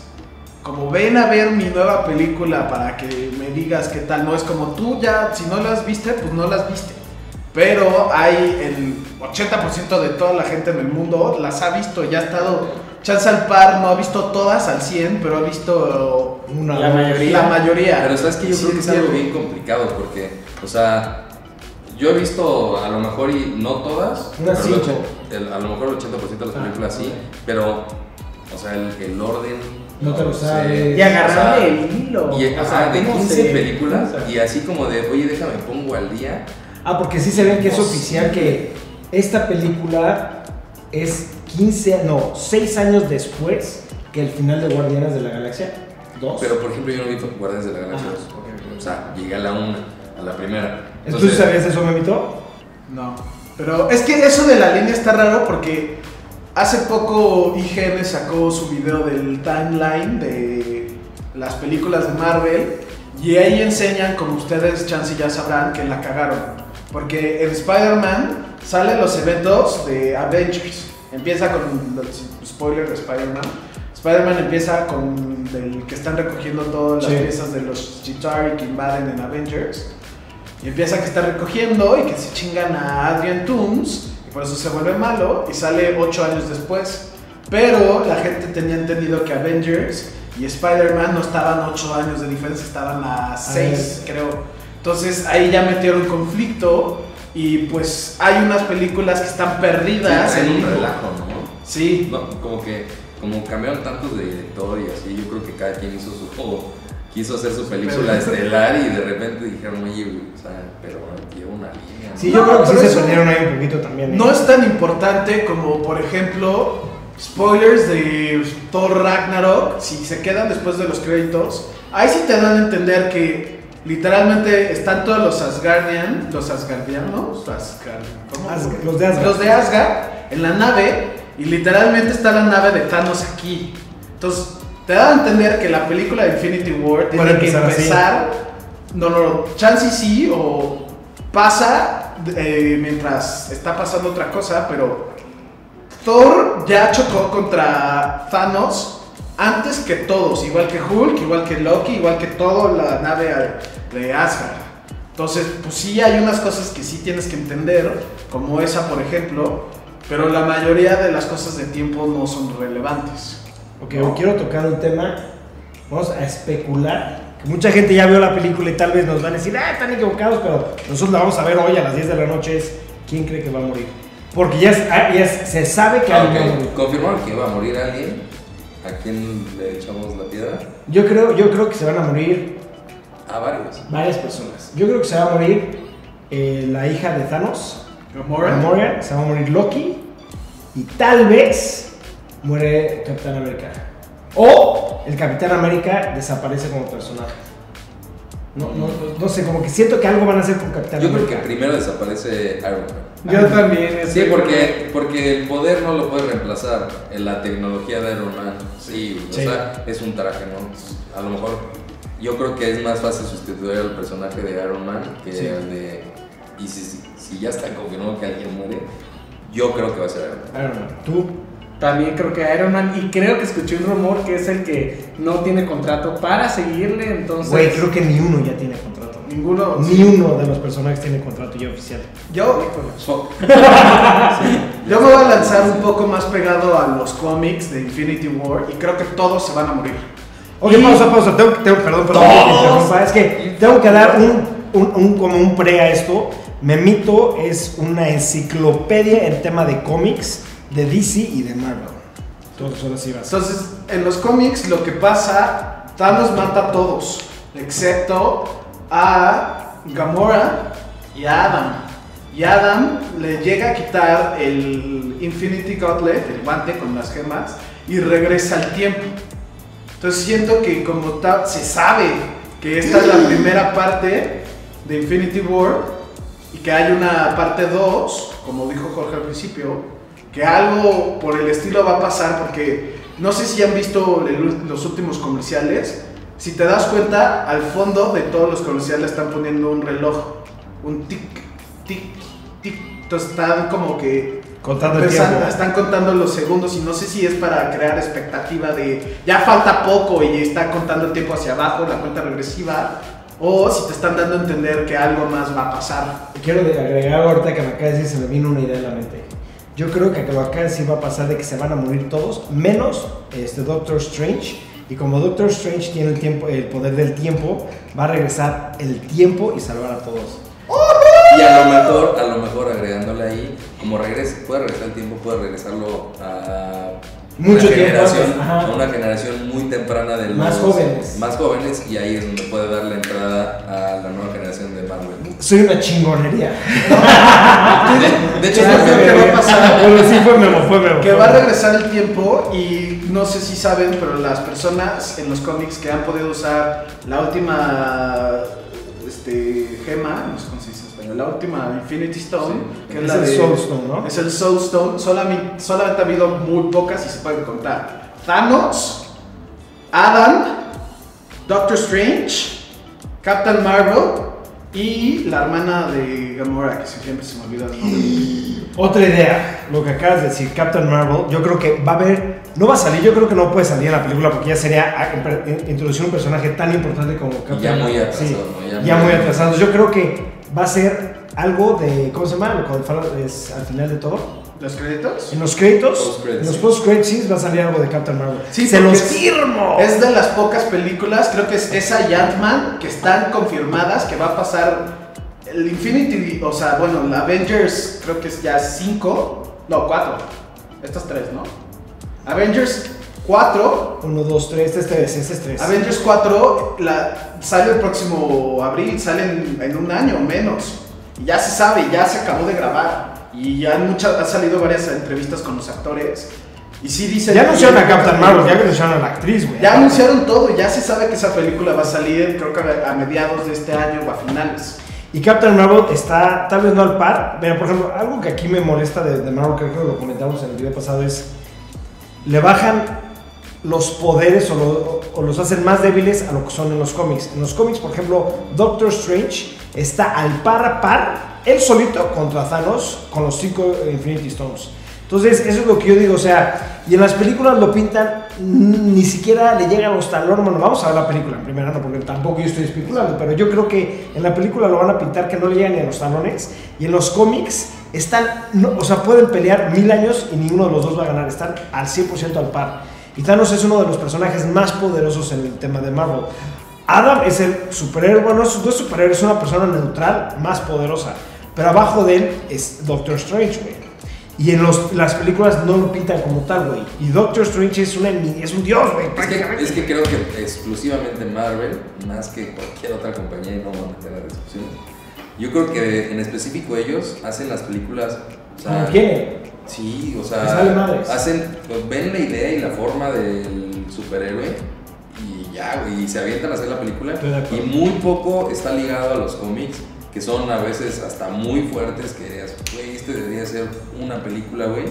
como ven a ver mi nueva película para que me digas qué tal. No es como tú ya, si no las viste, pues no las viste. Pero hay el 80% de toda la gente en el mundo las ha visto, ya ha estado chance al par, no ha visto todas al 100, pero ha visto Una, La mayoría. la mayoría. pero sabes que yo Sí, creo que es algo bien complicado porque, o sea, yo he visto a lo mejor y no todas, Unas pero el cinco. och- el- a lo mejor el 80% de las Ah, películas sí, pero, o sea, el, el orden. No te lo sabes. Y agarrarle O sea, el hilo. Y, o sea, de ¿cómo 15 se- películas y así como de, oye, déjame pongo al día. Ah, porque sí se ve que es oficial que esta película es 15, no, 6 años después que el final de Guardianes de la Galaxia 2. Pero por ejemplo, yo no vi Guardianes de la Galaxia Ah, 2. ok, ok. O sea, llegué a la una, a la primera. ¿Tú sabías eso, Memito? No. Pero es que eso de la línea está raro porque hace poco IGN sacó su video del timeline de las películas de Marvel y ahí enseñan, como ustedes chance ya sabrán, que la cagaron. Porque en Spider-Man salen los eventos de Avengers. Empieza con los spoiler de Spider-Man. Spider-Man empieza con el que están recogiendo todas las Sí. piezas de los Chitauri que invaden en Avengers. Y empieza que está recogiendo y que se chingan a Adrian Toomes y por eso se vuelve malo y sale 8 años después. Pero la gente tenía entendido que Avengers y Spider-Man no estaban 8 años de diferencia, estaban a 6, creo. Entonces ahí ya metieron conflicto y pues hay unas películas que están perdidas en en un relajo, ¿no? Sí, No, como que como cambiaron tantos de director y así, yo creo que cada quien hizo su juego. Quiso hacer su película Pero- estelar y de repente dijeron, oye, o sea, pero lleva una línea. ¿no?". Sí, No, yo creo que sí se perdieron ahí un poquito también. ¿eh? No es tan importante como, por ejemplo, spoilers de Thor Ragnarok. Si se quedan después de los créditos, ahí sí te dan a entender que literalmente están todos los Asgardian, los Asgardianos, Asgard, ¿cómo? Asgard, los de Asgard. Los de Asgard en la nave y literalmente está la nave de Thanos aquí. Entonces, te da a entender que la película de Infinity War tiene que empezar empezar, no, no, chance sí o pasa eh, mientras está pasando otra cosa, pero Thor ya chocó contra Thanos antes que todos, igual que Hulk, igual que Loki, igual que toda la nave de Asgard. Entonces, pues sí hay unas cosas que sí tienes que entender, como esa por ejemplo, pero la mayoría de las cosas de tiempo no son relevantes. Ok, hoy quiero tocar un tema. Vamos a especular. Que mucha gente ya vio la película y tal vez nos van a decir, ah, están equivocados, pero nosotros la vamos a ver hoy a las 10 de la noche. Es quién cree que va a morir. Porque ya, es- ah, ya es- se sabe que Ah, alguien va a ok. morir. ¿Confirmaron que iba a morir alguien? ¿A quién le echamos la piedra? Yo creo, yo creo que se van a morir A varios. varias personas. Yo creo que se va a morir eh, la hija de Thanos, Gamora. Gamora, se va a morir Loki y tal vez muere Capitán América. O el Capitán América desaparece como personaje. No, no, no, no sé, como que siento que algo van a hacer con Capitán Yo creo América. que primero desaparece Iron Man. Yo también. Sí, porque, porque el poder no lo puede reemplazar. En la tecnología de Iron Man, sí, o Sí. sea, es un traje, ¿no? A lo mejor yo creo que es más fácil sustituir al personaje de Iron Man que Sí. al de. Y si, si, si ya está confirmado que alguien muere, yo creo que va a ser Iron Man. Iron Man, tú. También creo que Iron Man, y creo que escuché un rumor que es el que no tiene contrato para seguirle, entonces... Güey, creo que ni uno ya tiene contrato. Ninguno. Ni uno de los personajes tiene contrato ya oficial. Yo, So- yo me voy a lanzar un poco más pegado a los cómics de Infinity War y creo que todos se van a morir. Ok, Y- pausa, pausa. Tengo, que- tengo- perdón, perdón. que te interrumpa. Es que tengo que dar un, un- un- como un pre a esto. Memito es una enciclopedia en tema de cómics de DC y de Marvel. Entonces, ahora sí vas. Entonces, en los cómics lo que pasa, Thanos mata a todos, excepto a Gamora y a Adam. Y Adam le llega a quitar el Infinity Gauntlet, el guante con las gemas, y regresa al tiempo. Entonces siento que como ta- se sabe que esta es la primera parte de Infinity War y que hay una parte 2, como dijo Jorge al principio, que algo por el estilo va a pasar porque no sé si han visto el los últimos comerciales. Si te das cuenta, al fondo de todos los comerciales están poniendo un reloj, un tic, tic, tic. Entonces están como que Contando el están contando los segundos y no sé si es para crear expectativa de ya falta poco y está contando el tiempo hacia abajo, la cuenta regresiva, o si te están dando a entender que algo más va a pasar. Quiero agregar ahorita que me acaba de decir, se me vino una idea a la mente. Yo creo que de decir va a pasar de que se van a morir todos, menos este Doctor Strange. Y como Doctor Strange tiene el, tiempo, el poder del tiempo, va a regresar el tiempo y salvar a todos. Y a lo mejor, a lo mejor agregándole ahí, como regrese, puede regresar el tiempo, puede regresarlo a Mucho una tiempo generación, a una generación muy temprana de los Más jóvenes. más jóvenes y ahí es donde puede dar la entrada a la nueva generación de Marvel. Soy una chingonería. De, de hecho, creo qué que- va a pasar. Bueno, sí fue Memo, fue Memo. Que fue va a regresar el tiempo y no sé si saben, pero las personas en los cómics que han podido usar la última este, gema, no sé la última Infinity Stone, que es, Es la el de- Soul Stone, ¿no? Es el Soul Stone, solamente, solamente ha habido muy pocas y se pueden contar. Thanos, Adam, Doctor Strange, Captain Marvel y la hermana de Gamora, que siempre se me olvida el nombre. Otra idea, lo que acabas de decir, Captain Marvel, yo creo que va a haber, no va a salir, yo creo que no puede salir en la película porque ya sería ah, in- introducir un personaje tan importante como Captain ya muy Marvel. atrasado, Sí, ¿no? Ya ya, muy- muy atrasado. Yo creo que va a ser algo de, ¿cómo se llama? Es al final de todo. ¿Los créditos? En los créditos, Post-credits, en los post-credits va a salir algo de Captain Marvel. Sí, Se los firmo. Es de las pocas películas, creo que es esa y Ant-Man, que están confirmadas que va a pasar el Infinity, o sea, bueno, la Avengers creo que es ya 5, no, 4. Estas tres, ¿no? Avengers 4 Uno, dos, tres, este es tres, este es. Avengers 4 la, sale el próximo abril, sale en, en un año o menos. Y ya se sabe, ya se acabó de grabar. Y ya han, muchas, han salido varias entrevistas con los actores. Y sí dice. Ya anunciaron a Captain Marvel, ya anunciaron a la actriz, güey. Ya anunciaron todo, ya se sabe que esa película va a salir, creo que a mediados de este año o a finales. Y Captain Marvel está, tal vez no al par. Pero, por ejemplo, algo que aquí me molesta de, de Marvel, creo que lo comentamos en el video pasado, es. Le bajan los poderes o, lo- o los hacen más débiles a lo que son en los cómics. En los cómics, por ejemplo, Doctor Strange está al par a par, él solito contra Thanos con los cinco Infinity Stones. Entonces, eso es lo que yo digo, o sea, y en las películas lo pintan, ni siquiera le llega a los talones. Bueno, vamos a ver la película en primera, no, porque tampoco yo estoy especulando, pero yo creo que en la película lo van a pintar que no le llega ni a los talones, y en los cómics están, o sea, pueden pelear mil años y ninguno de los dos va a ganar, están al 100% al par. Y Thanos es uno de los personajes más poderosos en el tema de Marvel. Adam es el superhéroe, bueno, no es no es superhéroe, es una persona neutral más poderosa. Pero abajo de él es Doctor Strange, güey. Y en los, las películas no lo pintan como tal, güey. Y Doctor Strange es, una, es un dios, güey, Es que, es que creo que exclusivamente Marvel, más que cualquier otra compañía, y no voy a meter a discusión, yo creo que en específico ellos hacen las películas. O sea, quieren. Sí, o sea, hacen, pues, ven la idea y la forma del superhéroe y ya, güey, y se avientan a hacer la película. Y muy poco está ligado a los cómics, que son a veces hasta muy fuertes, que dirías, güey, este debería ser una película, güey,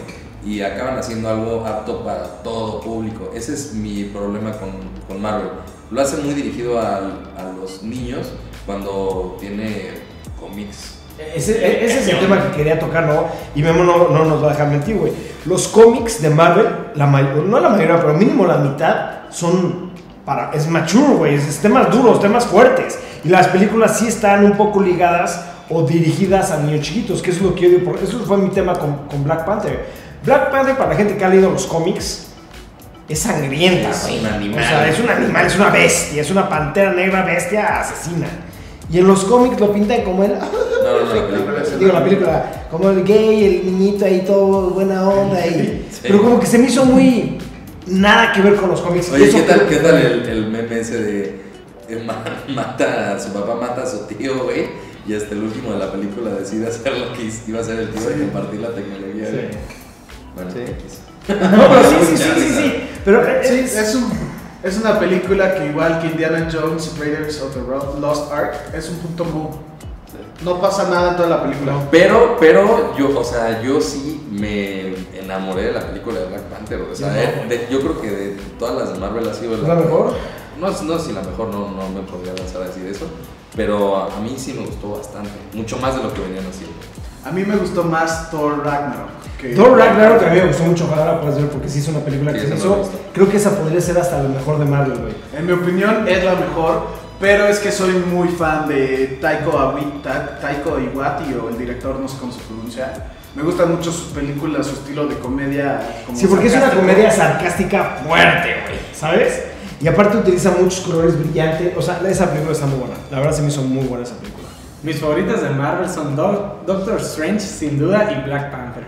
y acaban haciendo algo apto para todo público. Ese es mi problema con, con Marvel. Lo hacen muy dirigido al- a los niños cuando tiene cómics. Ese, e- ese es el tema que quería tocar, ¿no? Y Memo no, no nos va a dejar mentir, güey. Los cómics de Marvel, la no la mayoría, pero mínimo la mitad, son para. Es mature, güey. Es, es temas duros, temas fuertes. Y las películas sí están un poco ligadas o dirigidas a niños chiquitos, que es lo que yo digo. por- Eso fue mi tema con, con Black Panther. Black Panther, para la gente que ha leído los cómics, es sangrienta, Es güey. un animal. O sea, es un animal, es una bestia, es una pantera negra bestia asesina. Y en los cómics lo pintan como el. Película. Digo, la película, como el gay, el niñito ahí todo buena onda y... Sí. Pero como que se me hizo muy... Nada que ver con los cómics. Y Oye, ¿qué tal, qué tal el, el meme ese de ma- mata a su papá, mata a su tío, güey? Y hasta el último de la película decide hacer lo que iba a hacer el tío de compartir la tecnología. Sí. Bueno, Sí. X. No, pero sí, sí, sí, sí, sí. Pero eh, Sí, es- es, un, es una película que igual que Indiana Jones Raiders of the Lost Ark es un punto muy... No pasa nada en toda la película. Pero, pero yo, o sea, yo sí me enamoré de la película de Black Panther. O sea, Yo no, de- yo creo que de todas las de Marvel ha sido ¿Es la mejor? No, no si la mejor, no, no me podría lanzar a decir eso. Pero a, mí sí me gustó bastante. Mucho más de lo que venían haciendo. A mí me gustó más Thor Ragnarok. Que Thor Ragnarok a mí me gustó mucho, ojalá la puedas ver porque sí es una película que Sí, se no la hizo. Creo que esa podría ser hasta la mejor de Marvel, güey. En mi opinión es la mejor, pero es que soy muy fan de Taiko, Awi- Ta- Taiko Iwati o el director, no sé cómo se pronuncia. Me gustan mucho sus películas, su estilo de comedia. como Sí, porque es una comedia sarcástica fuerte, güey, ¿sabes? Y aparte utiliza muchos colores brillantes. O sea, esa película está muy buena. La verdad se me hizo muy buena esa película. Mis favoritas de Marvel son Do- Doctor Strange, sin duda, y Black Panther.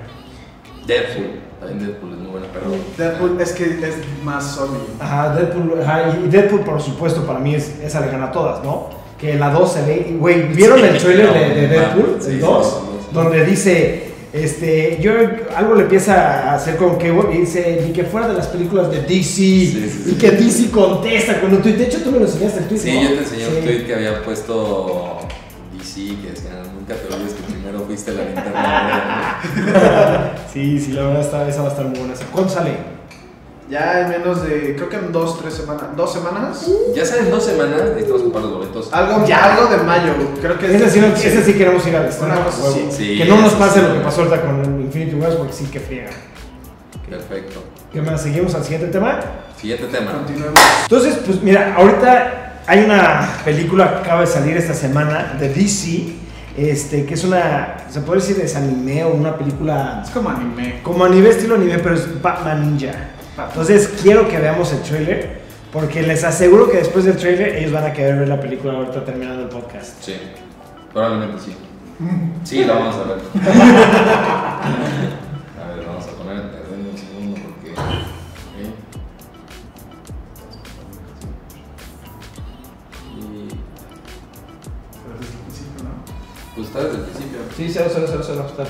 Deadpool. También Deadpool es muy buena, pero. Deadpool es que es más Sony. Ajá, Deadpool, ajá, y Deadpool por supuesto para mí es, esa le gana a todas, ¿no? Que la 2 se ve, güey, ¿vieron el trailer de, de Deadpool? Sí, el sí, 2, sí, sí, sí. donde dice, este, yo algo le empieza a hacer con que y dice, ni que fuera de las películas de DC, sí, sí. y que DC contesta con un tweet, de hecho tú me lo enseñaste el tweet, Sí, ¿no? yo te enseñé Sí. un tweet que había puesto DC, que decía, nunca te olvides que primero fuiste la linterna. verde". Sí, sí, la verdad está, esa va a estar muy buena. ¿Cuándo sale? Ya en menos de, creo que en dos, tres semanas. ¿Dos semanas? ya salen dos semanas, necesitamos comprar los boletos. Algo, Ya. algo de mayo, creo que Ese sí, ese sí queremos ir al estreno. Sí, que no nos pase sí. lo que pasó ahorita con Infinity Wars, porque sí que friega. Perfecto. ¿Qué más? ¿Seguimos al siguiente tema? Siguiente tema. Continuemos. Entonces, pues mira, ahorita hay una película que acaba de salir esta semana de DC, este, que es una, se puede decir es anime o una película Es como anime. como anime, estilo anime, pero es Batman Ninja. Entonces quiero que veamos el trailer, porque les aseguro que después del trailer ellos van a querer ver la película ahorita terminando el podcast. Sí, probablemente sí. Sí, la vamos a ver. A ver, Sí, cero, cero, cero, cero. Está.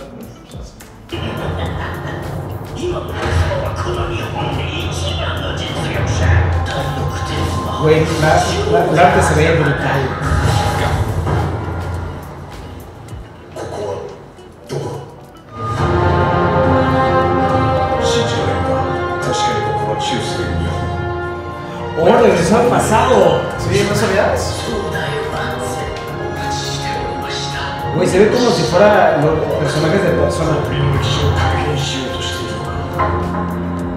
Güey, la, la, la arte se veía brutal. ¡Oh, regresó al pasado! ¿Sí? ¿No sabías? Güey, se ve como si fuera los personajes de persona. 国の歴史を改変しようとしているのか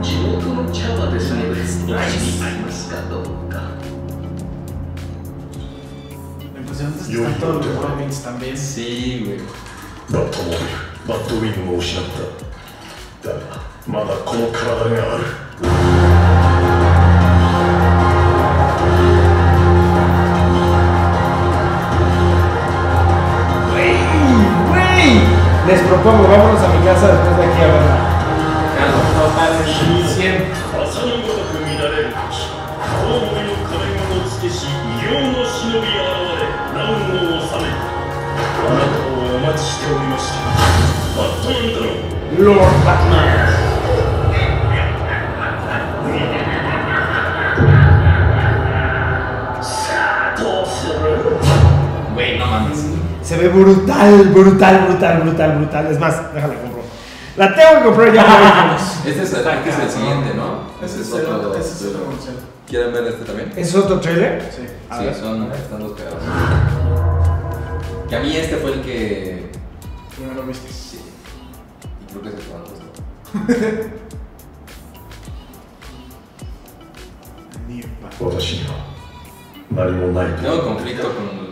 地元の茶葉ですのでお口に合いますかどうか Me impresionante es que están todos los Robins también. Sí, güey. バットモービルバットウィングを失っただがまだこの体がある Les propongo, vámonos a mi casa después de aquí a verla. Lord Batman. Se ve brutal, brutal, brutal, brutal, brutal. Es más, déjala compro. La tengo que comprar ya. este es, el, este es el siguiente, ¿no? Ese es otro. Este. ¿Quieren ver este también? ¿Es otro trailer? Sí. A sí, son, están los pegados. Que a mí este fue el que. Primero viste. Sí. Y creo que es el que más gustó. Tengo conflicto con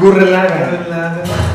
Kill. Y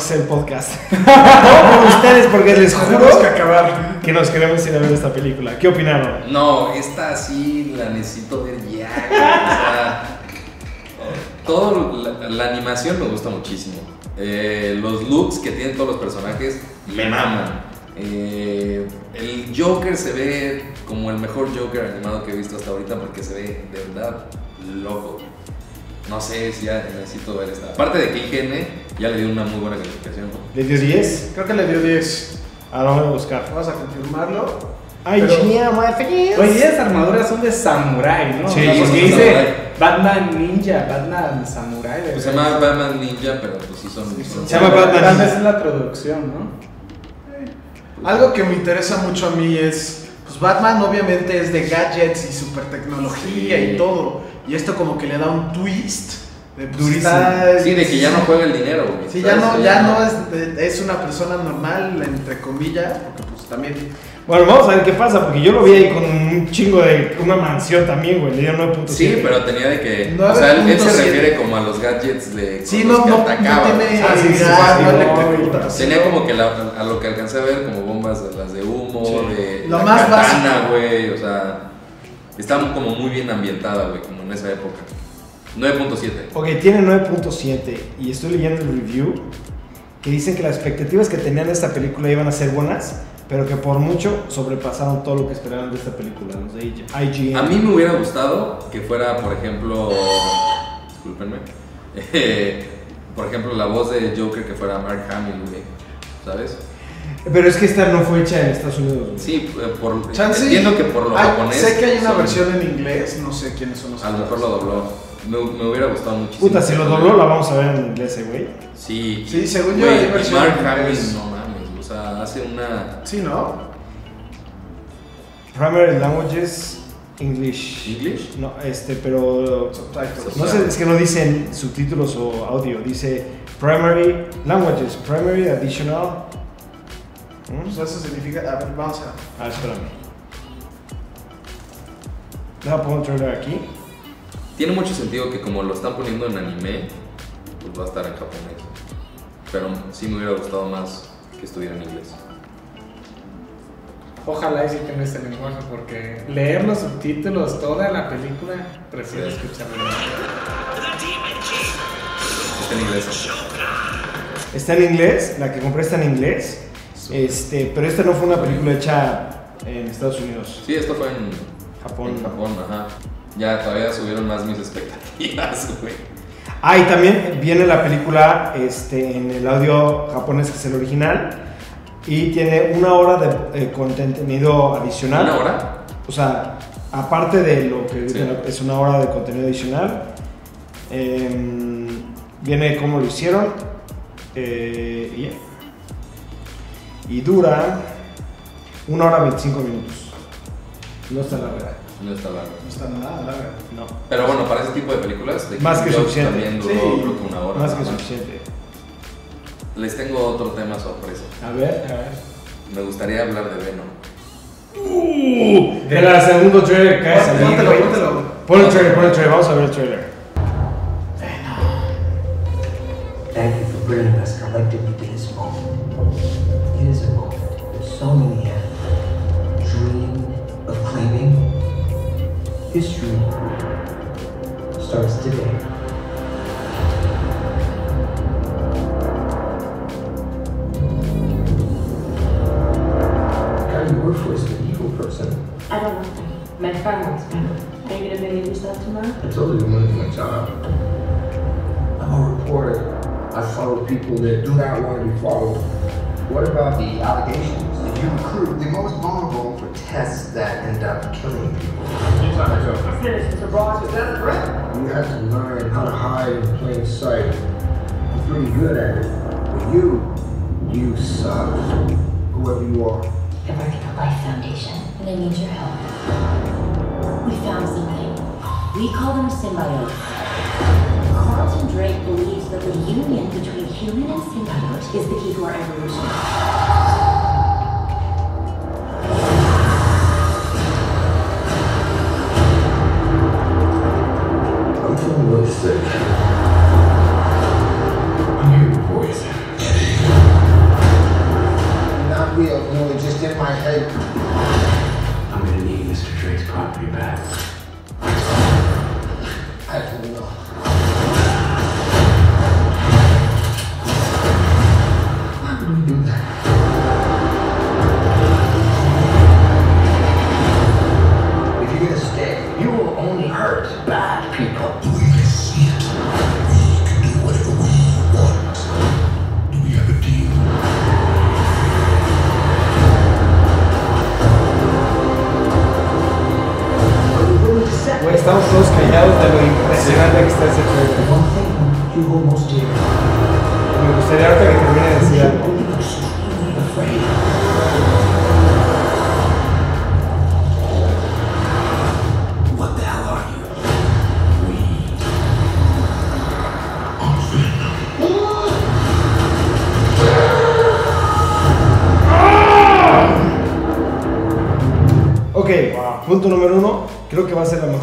que hacer el podcast. Todo por ustedes, porque les Tenemos que juro acabar. que nos queremos ir a ver esta película. ¿Qué opinaron? No, esta sí la necesito ver ya. O sea, todo la, la animación me gusta muchísimo. Eh, los looks que tienen todos los personajes me maman. Eh, el Joker se ve como el mejor Joker animado que he visto hasta ahorita porque se ve de verdad loco. No sé si ya necesito ver esta. Aparte de que IGN ya le dio una muy buena calificación. ¿no? ¿Le dio 10? Creo que le dio 10. Ahora voy a buscar. Vamos a confirmarlo. Ay, Pero- genial, muy feliz. Oye, esas armaduras son de samurái, ¿no? Sí, O sea, son porque de dice samurái. Batman Ninja, Batman Samurai. Pues se llama Batman Ninja, pero pues sí son. son- Se llama Batman Ninja. vez es la traducción, ¿no? Algo que me interesa mucho a mí es, pues Batman obviamente es de gadgets y super tecnología Sí. y todo. Y esto como que le da un twist. De, Durísimo. está- Sí, de que ya no juega el dinero, güey. Sí, ya no, ya no es, es una persona normal, entre comillas, porque pues también... Bueno, vamos a ver qué pasa, porque yo lo vi ahí con un chingo de. una mansión también, güey. Le dio 9.7. Sí, pero tenía de que. O sea, él, él se 9.7. refiere como a los gadgets de. Sí, los no, que no, tiene Ah, sí, sí, Tenía como que la- a lo que alcancé a ver como bombas de las de humo, Sí. de Lo la más katana, güey, o sea, está como muy bien ambientada, güey, como en esa época. 9.7. Ok, tiene 9.7 y estoy leyendo el review que dicen que las expectativas que tenían de esta película iban a ser buenas, pero que por mucho sobrepasaron todo lo que esperaban de esta película, los de IGN. A mí me hubiera gustado que fuera, por ejemplo, discúlpenme, eh, por ejemplo, la voz de Joker que fuera Mark Hamill, güey, ¿sabes? Pero es que esta no fue hecha en Estados Unidos. güey. Sí, eh, por, Chance- entiendo que por lo Hay- japonés. Sé que hay una son- versión en inglés, no sé quiénes son los A lo mejor lo dobló. Me, me hubiera gustado muchísimo. Puta, si lo dobló, la vamos a ver en inglés, eh, güey. Sí, Sí, según yo güey, hay y versión Mark en Hamill, inglés. no mames, o sea, hace una. Sí, ¿no? Primary Languages English. ¿English? No, este, pero. Subtitles. No sé, es que no dicen subtítulos o audio, dice Primary Languages, Primary Additional. ¿Mm? Pues eso significa. A ver, vamos a. Ah, espérame. Deja pongo trailer aquí. Tiene mucho sentido que como lo están poniendo en anime, pues va a estar en japonés. Pero sí me hubiera gustado más que estuviera en inglés. Ojalá y sí tenga este lenguaje, porque leer los subtítulos, toda la película, prefiero Sí. escucharlo. Está en inglés. Está en inglés, la que compré está en inglés. Este, pero esta no fue una película hecha en Estados Unidos, Sí, esto fue en Japón. En Japón, ajá. Ya todavía subieron más mis expectativas, güey. Ah, y también viene la película este, en el audio japonés, que es el original, y tiene una hora de eh, contenido adicional. ¿Una hora? O sea, aparte de lo que Sí. es una hora de contenido adicional, em, viene cómo lo hicieron eh, y dura una hora 25 minutos. No está larga. No está largo. No está nada larga. No. Pero bueno, para ese tipo de películas, de Más que suficiente. también duró Sí, creo que una hora. Más que suficiente. Les tengo otro tema sorpresa. A ver, a ver. Me gustaría hablar de Venom. De la segundo trailer que acaba de salir, Póntelo, póntelo. Pon el trailer, pon el trailer, vamos a ver el trailer. Thank you for bringing us evil person? I don't want them. My friend wants me. Are you gonna believe yourself tomorrow? I told you to move my job. I'm a reporter. I follow people that do not want to be followed. What about the allegations that you recruit the most vulnerable for tests that end up killing people? Citizens abroad. Is that a threat? You have to learn how to hide in plain sight. I'm pretty good at it. But you, you suck. Whoever you are. I work at the Life Foundation, and I need your help. We found something. We call them symbiotes. Carlton Drake believes that the union between human and symbiote is the key to our evolution. 对。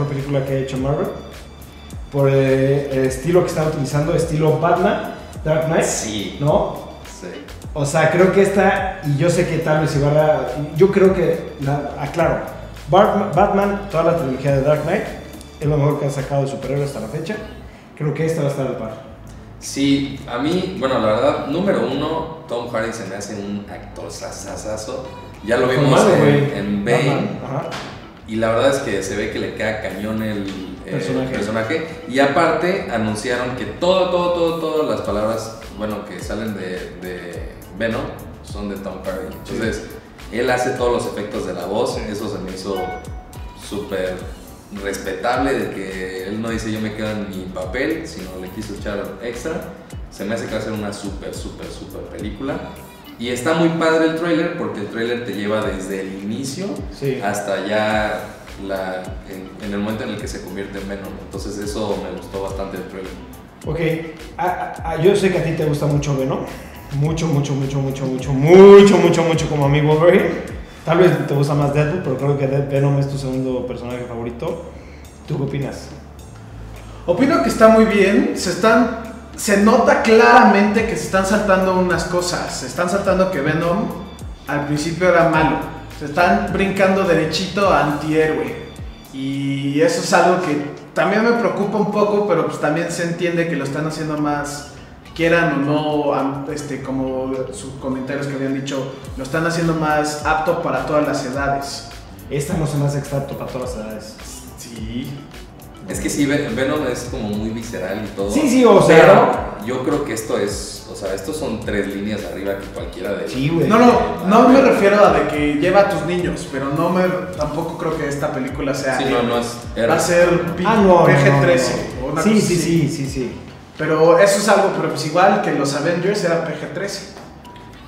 Mejor película que ha hecho Marvel. Por eh, el estilo que están utilizando, estilo Batman, Dark Knight. Sí. ¿No? Sí. O sea, creo que esta, y yo sé que tal vez Ibarra, yo creo que, la, aclaro, Batman, Batman, toda la trilogía de Dark Knight, es lo mejor que han sacado de superhéroes hasta la fecha. Creo que esta va a estar al par. Sí, a mí, bueno, la verdad, número uno, Tom Hardy se me hace un actor sasasazo. Ya lo vimos en, en Bane. Batman, Ajá. Y la verdad es que se ve que le queda cañón el eh, Personaje. personaje. Y aparte anunciaron que todo, todo, todo, todas las palabras, bueno, que salen de, de Venom son de Tom Hardy. Entonces, él hace todos los efectos de la voz. Eso se me hizo súper respetable de que él no dice yo me quedo en mi papel, sino le quiso echar extra. Se me hace que va a ser una súper, súper, súper película. Y está muy padre el trailer porque el trailer te lleva desde el inicio Sí. hasta ya la, en, en el momento en el que se convierte en Venom. Entonces eso me gustó bastante el trailer. Ok, ah, ah, yo sé que a ti te gusta mucho Venom. Mucho, mucho, mucho, mucho, mucho, mucho, mucho, mucho como a mí Wolverine. Tal vez te gusta más Deadpool, pero creo que Dead- Venom es tu segundo personaje favorito. ¿Tú qué opinas? Opino que está muy bien. Se están. Se nota claramente que se están saltando unas cosas. Se están saltando que Venom al principio era malo. Se están brincando derechito a antihéroe. Y eso es algo que también me preocupa un poco, pero pues también se entiende que lo están haciendo más, quieran o no, este, como sus comentarios que habían dicho, lo están haciendo más apto para todas las edades. Esta no se me hace exacto para todas las edades. Sí. Es que sí, Ven- Venom es como muy visceral y todo. Sí, sí, o sea- Pero yo creo que esto es, o sea, estos son tres líneas arriba que cualquiera de Sí, güey. No, no, no me refiero a de que lleva a tus niños, pero no me, tampoco creo que esta película sea... Sí, no, no es. Va a ser Ah, no, no, PG-13 no, no. o una Sí, sí, sí, sí, sí. Pero eso es algo, pero pues igual que los Avengers era PG-13.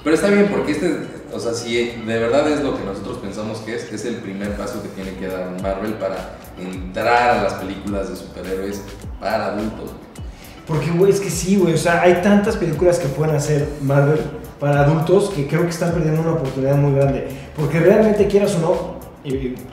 Pero está bien porque este, o sea, si de verdad es lo que nosotros pensamos que es, es el primer paso que tiene que dar Marvel para entrar a las películas de superhéroes para adultos. Porque, güey, es que sí, güey. O sea, hay tantas películas que pueden hacer Marvel para adultos que creo que están perdiendo una oportunidad muy grande. Porque realmente, quieras o no,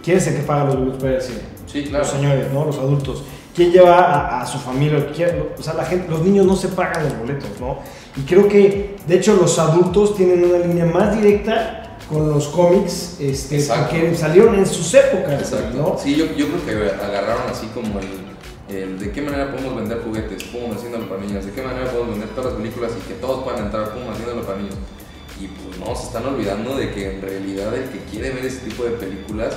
¿quién es el que paga los boletos para ir al cine? Sí, claro. Los señores, ¿no? Los adultos. ¿Quién lleva a, a su familia? ¿Quién- o sea, la gente, los niños no se pagan los boletos, ¿no? Y creo que, de hecho, los adultos tienen una línea más directa con los cómics, este, porque salieron en sus épocas, Exacto. ¿no? Sí, yo, yo creo que agarraron así como el, el de qué manera podemos vender juguetes, cómo haciéndolo para niños, de qué manera podemos vender todas las películas y que todos puedan entrar, cómo haciéndolo para niños. Y pues no, se están olvidando de que en realidad el que quiere ver ese tipo de películas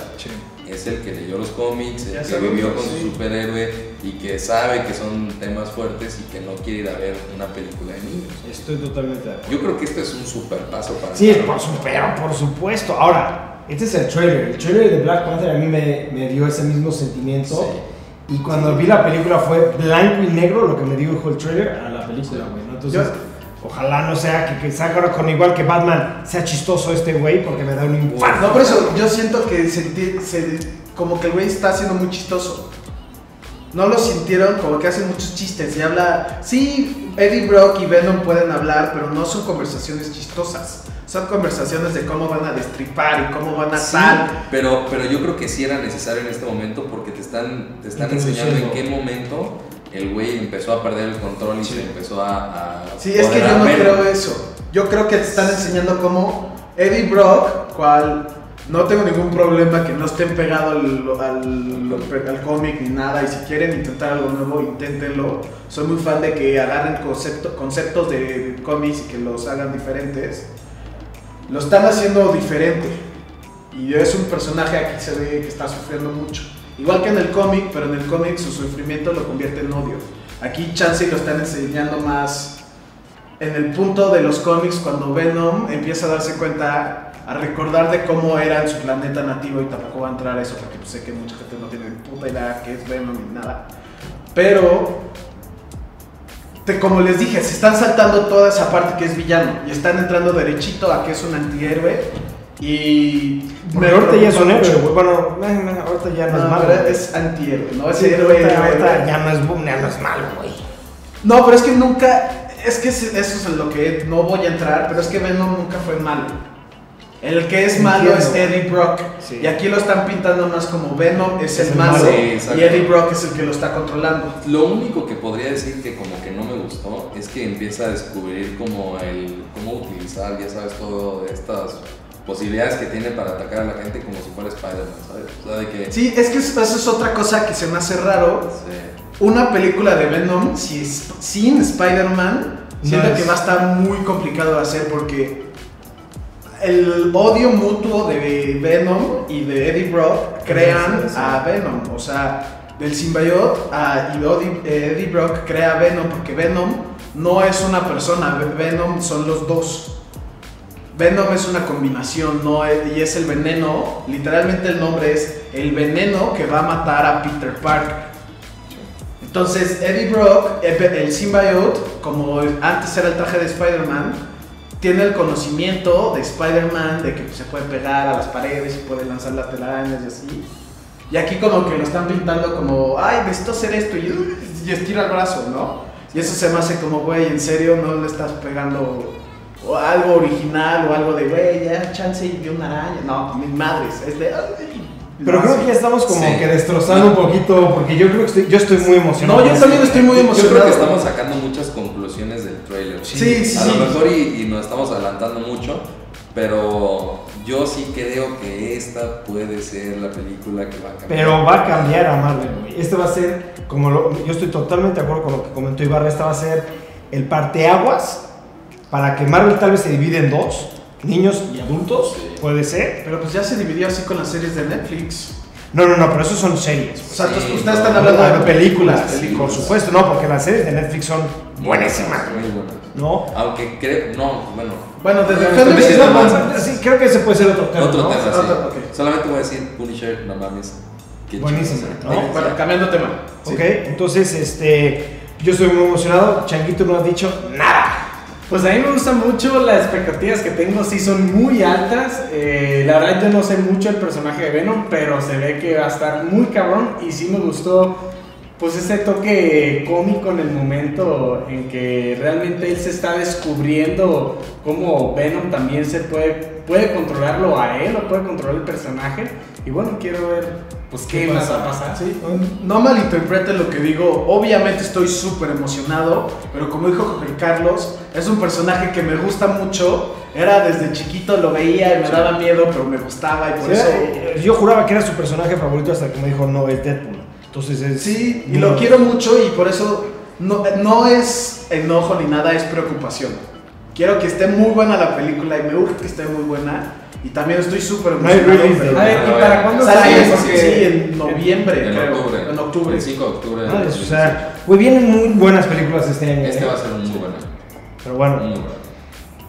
es el que leyó los cómics, el Ya que vivió con sí. su superhéroe y que sabe que son temas fuertes y que no quiere ir a ver una película de niños. Estoy totalmente de acuerdo. Yo creo que este es un super paso para Sí, por, su- pero por supuesto. Ahora, este es el trailer. El trailer de Black Panther a mí me, me dio ese mismo sentimiento. Y cuando vi la película fue blanco y negro lo que me dijo el trailer a la película, güey. ¿no? Entonces, ojalá no sea que, que salga con igual que Batman, sea chistoso este güey porque me da un infarto. No, por eso yo siento que se- como que el güey está siendo muy chistoso. No lo sintieron como que hacen muchos chistes y habla. Sí, Eddie Brock y Venom pueden hablar, pero no son conversaciones chistosas. Son conversaciones de cómo van a destripar y cómo van a Sí, tal. pero, pero yo creo que sí era necesario en este momento porque te están, te están enseñando en qué momento el güey empezó a perder el control y se empezó a... a Sí, es que yo no creo eso. Yo creo que te están enseñando cómo Eddie Brock, cual no tengo ningún problema que no estén pegados al, al, al cómic ni nada, y si quieren intentar algo nuevo, inténtenlo. Soy muy fan de que agarren concepto- conceptos de cómics y que los hagan diferentes. Lo están haciendo diferente. Y es un personaje aquí se ve que está sufriendo mucho. Igual que en el cómic, pero en el cómic su sufrimiento lo convierte en odio. Aquí Chansey lo están enseñando más en el punto de los cómics cuando Venom empieza a darse cuenta, a recordar de cómo era en su planeta nativo y tampoco va a entrar a eso porque pues, sé que mucha gente no tiene puta idea qué es Venom ni nada. Pero, te- como les dije, se están saltando toda esa parte que es villano y están entrando derechito a que es un antihéroe y... Porque ahorita ya es un mucho. güey. Bueno, eh, eh, ahorita ya no, es malo. pero es antihéroe, no es Sí, héroe, ahorita, héroe, ahorita héroe. ya no es, bu- ya no es malo, güey. No, pero es que nunca. Es que es- eso es lo que no voy a entrar, pero es que Venom nunca fue malo. El que es malo es. Eddie Brock. Sí. Y aquí lo están pintando más como Venom es, Es el el malo malo. Sí, y Eddie Brock es el que lo está controlando. Lo único que podría decir que como que no me gustó es que empieza a descubrir como el cómo utilizar, ya sabes, todas estas posibilidades que tiene para atacar a la gente como si fuera Spider-Man, ¿sabes? O sea, de que... Sí, es que eso es otra cosa que se me hace raro. Sí. una película de Venom si es- sin Spider-Man, siento No que va a estar muy complicado de hacer porque el odio mutuo de Venom y de Eddie Brock crean Sí, sí. a Venom. O sea, del symbiote a, y Eddie, eh, Eddie Brock crea a Venom porque Venom no es una persona, Venom son los dos. Venom es una combinación, no es- y es el veneno, literalmente el nombre es el veneno que va a matar a Peter Parker. Entonces, Eddie Brock, el el symbiote, como antes era el traje de Spider-Man, tiene el conocimiento de Spider-Man de que se puede pegar a las paredes y puede lanzar las telarañas y así. Y aquí como que lo están pintando como, ay, necesito hacer esto y, y estira el brazo, ¿no? Y eso se me hace como, güey, en serio no le estás pegando o algo original o algo de, güey, ya chance y vi una araña. No, mis madres, es de, ay. Pero creo que ya estamos como Sí. que destrozando un poquito, porque yo creo que estoy, yo estoy muy emocionado. No, yo también estoy muy Yo emocionado. creo que estamos sacando muchas conclusiones del trailer. Sí, sí, A sí. lo mejor y, y nos estamos adelantando mucho, pero yo sí creo que esta puede ser la película que va a cambiar. Pero va a cambiar a Marvel, güey. Este va a ser, como lo- yo estoy totalmente de acuerdo con lo que comentó Ibarra, esta va a ser el parteaguas para que Marvel tal vez se divide en dos, niños y adultos, puede ser. Pero pues ya se dividió así con las series de Netflix. No, no, no, pero eso son series. O sea, Sí, entonces ustedes no, están no, hablando de películas, películas. por supuesto, no, porque las series de Netflix son buenísimas, Muy buenas. ¿no? Aunque creo, no, bueno. Bueno, desde sí, no no, no, creo que ese puede ser otro tema. Otro ¿no? tema, sí. Otro, ok. Solamente voy a decir Punisher, no mames. Buenísimo. ¿no? Sí, Bueno, cambiando tema. Sí. Ok, entonces, este, yo estoy muy emocionado. Changuito no ha dicho nada. Pues a mí me gustan mucho, las expectativas que tengo sí son muy altas. Eh, la verdad yo no sé mucho el personaje de Venom, pero se ve que va a estar muy cabrón y sí me gustó pues ese toque cómico en el momento en que realmente él se está descubriendo cómo Venom también se puede, puede controlarlo a él o puede controlar el personaje. Y bueno, quiero ver pues qué, ¿Qué más pasa? va a pasar. Sí, no malinterpreten lo que digo. Obviamente estoy súper emocionado, pero como dijo Jorge Carlos, es un personaje que me gusta mucho. Era desde chiquito, lo veía y me daba miedo, pero me gustaba y por Sí, eso. eh, yo juraba que era su personaje favorito hasta que me dijo, no, es Deadpool. Entonces es... Sí, y no. lo quiero mucho y por eso no, no es enojo ni nada, es preocupación. Quiero que esté muy buena la película y me urge que esté muy buena. Y también estoy súper No emocionado. ¿y para cuándo Sale sale? sí, Porque- sí, en noviembre, En creo. octubre. En octubre. El 5 de octubre. del Madres, o 2017. sea, güey, vienen muy buenas películas este año. Este ¿eh? va a ser muy bueno. Pero bueno, Muy bueno.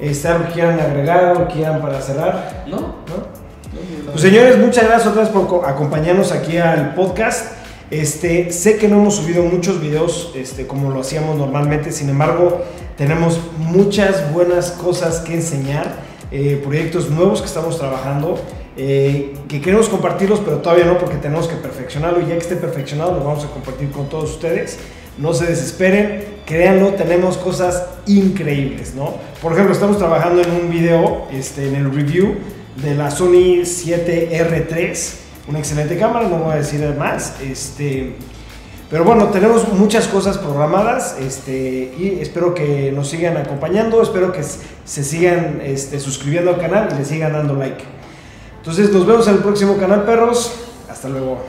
este, ¿algo que quieran agregar, algo que quieran para cerrar? ¿No? ¿No? Pues señores, muchas gracias otra vez por co- acompañarnos aquí al podcast. Este, sé que no hemos subido muchos videos este, como lo hacíamos normalmente, sin embargo, tenemos muchas buenas cosas que enseñar, eh, proyectos nuevos que estamos trabajando, eh, que queremos compartirlos, pero todavía no porque tenemos que perfeccionarlo y ya que esté perfeccionado lo vamos a compartir con todos ustedes. No se desesperen, créanlo, tenemos cosas increíbles, ¿no? Por ejemplo, estamos trabajando en un video, este, en el review de la Sony 7R3, una excelente cámara, no voy a decir más, este, pero bueno, tenemos muchas cosas programadas este, y espero que nos sigan acompañando, espero que se sigan este, suscribiendo al canal y le sigan dando like. Entonces nos vemos en el próximo canal, perros. Hasta luego.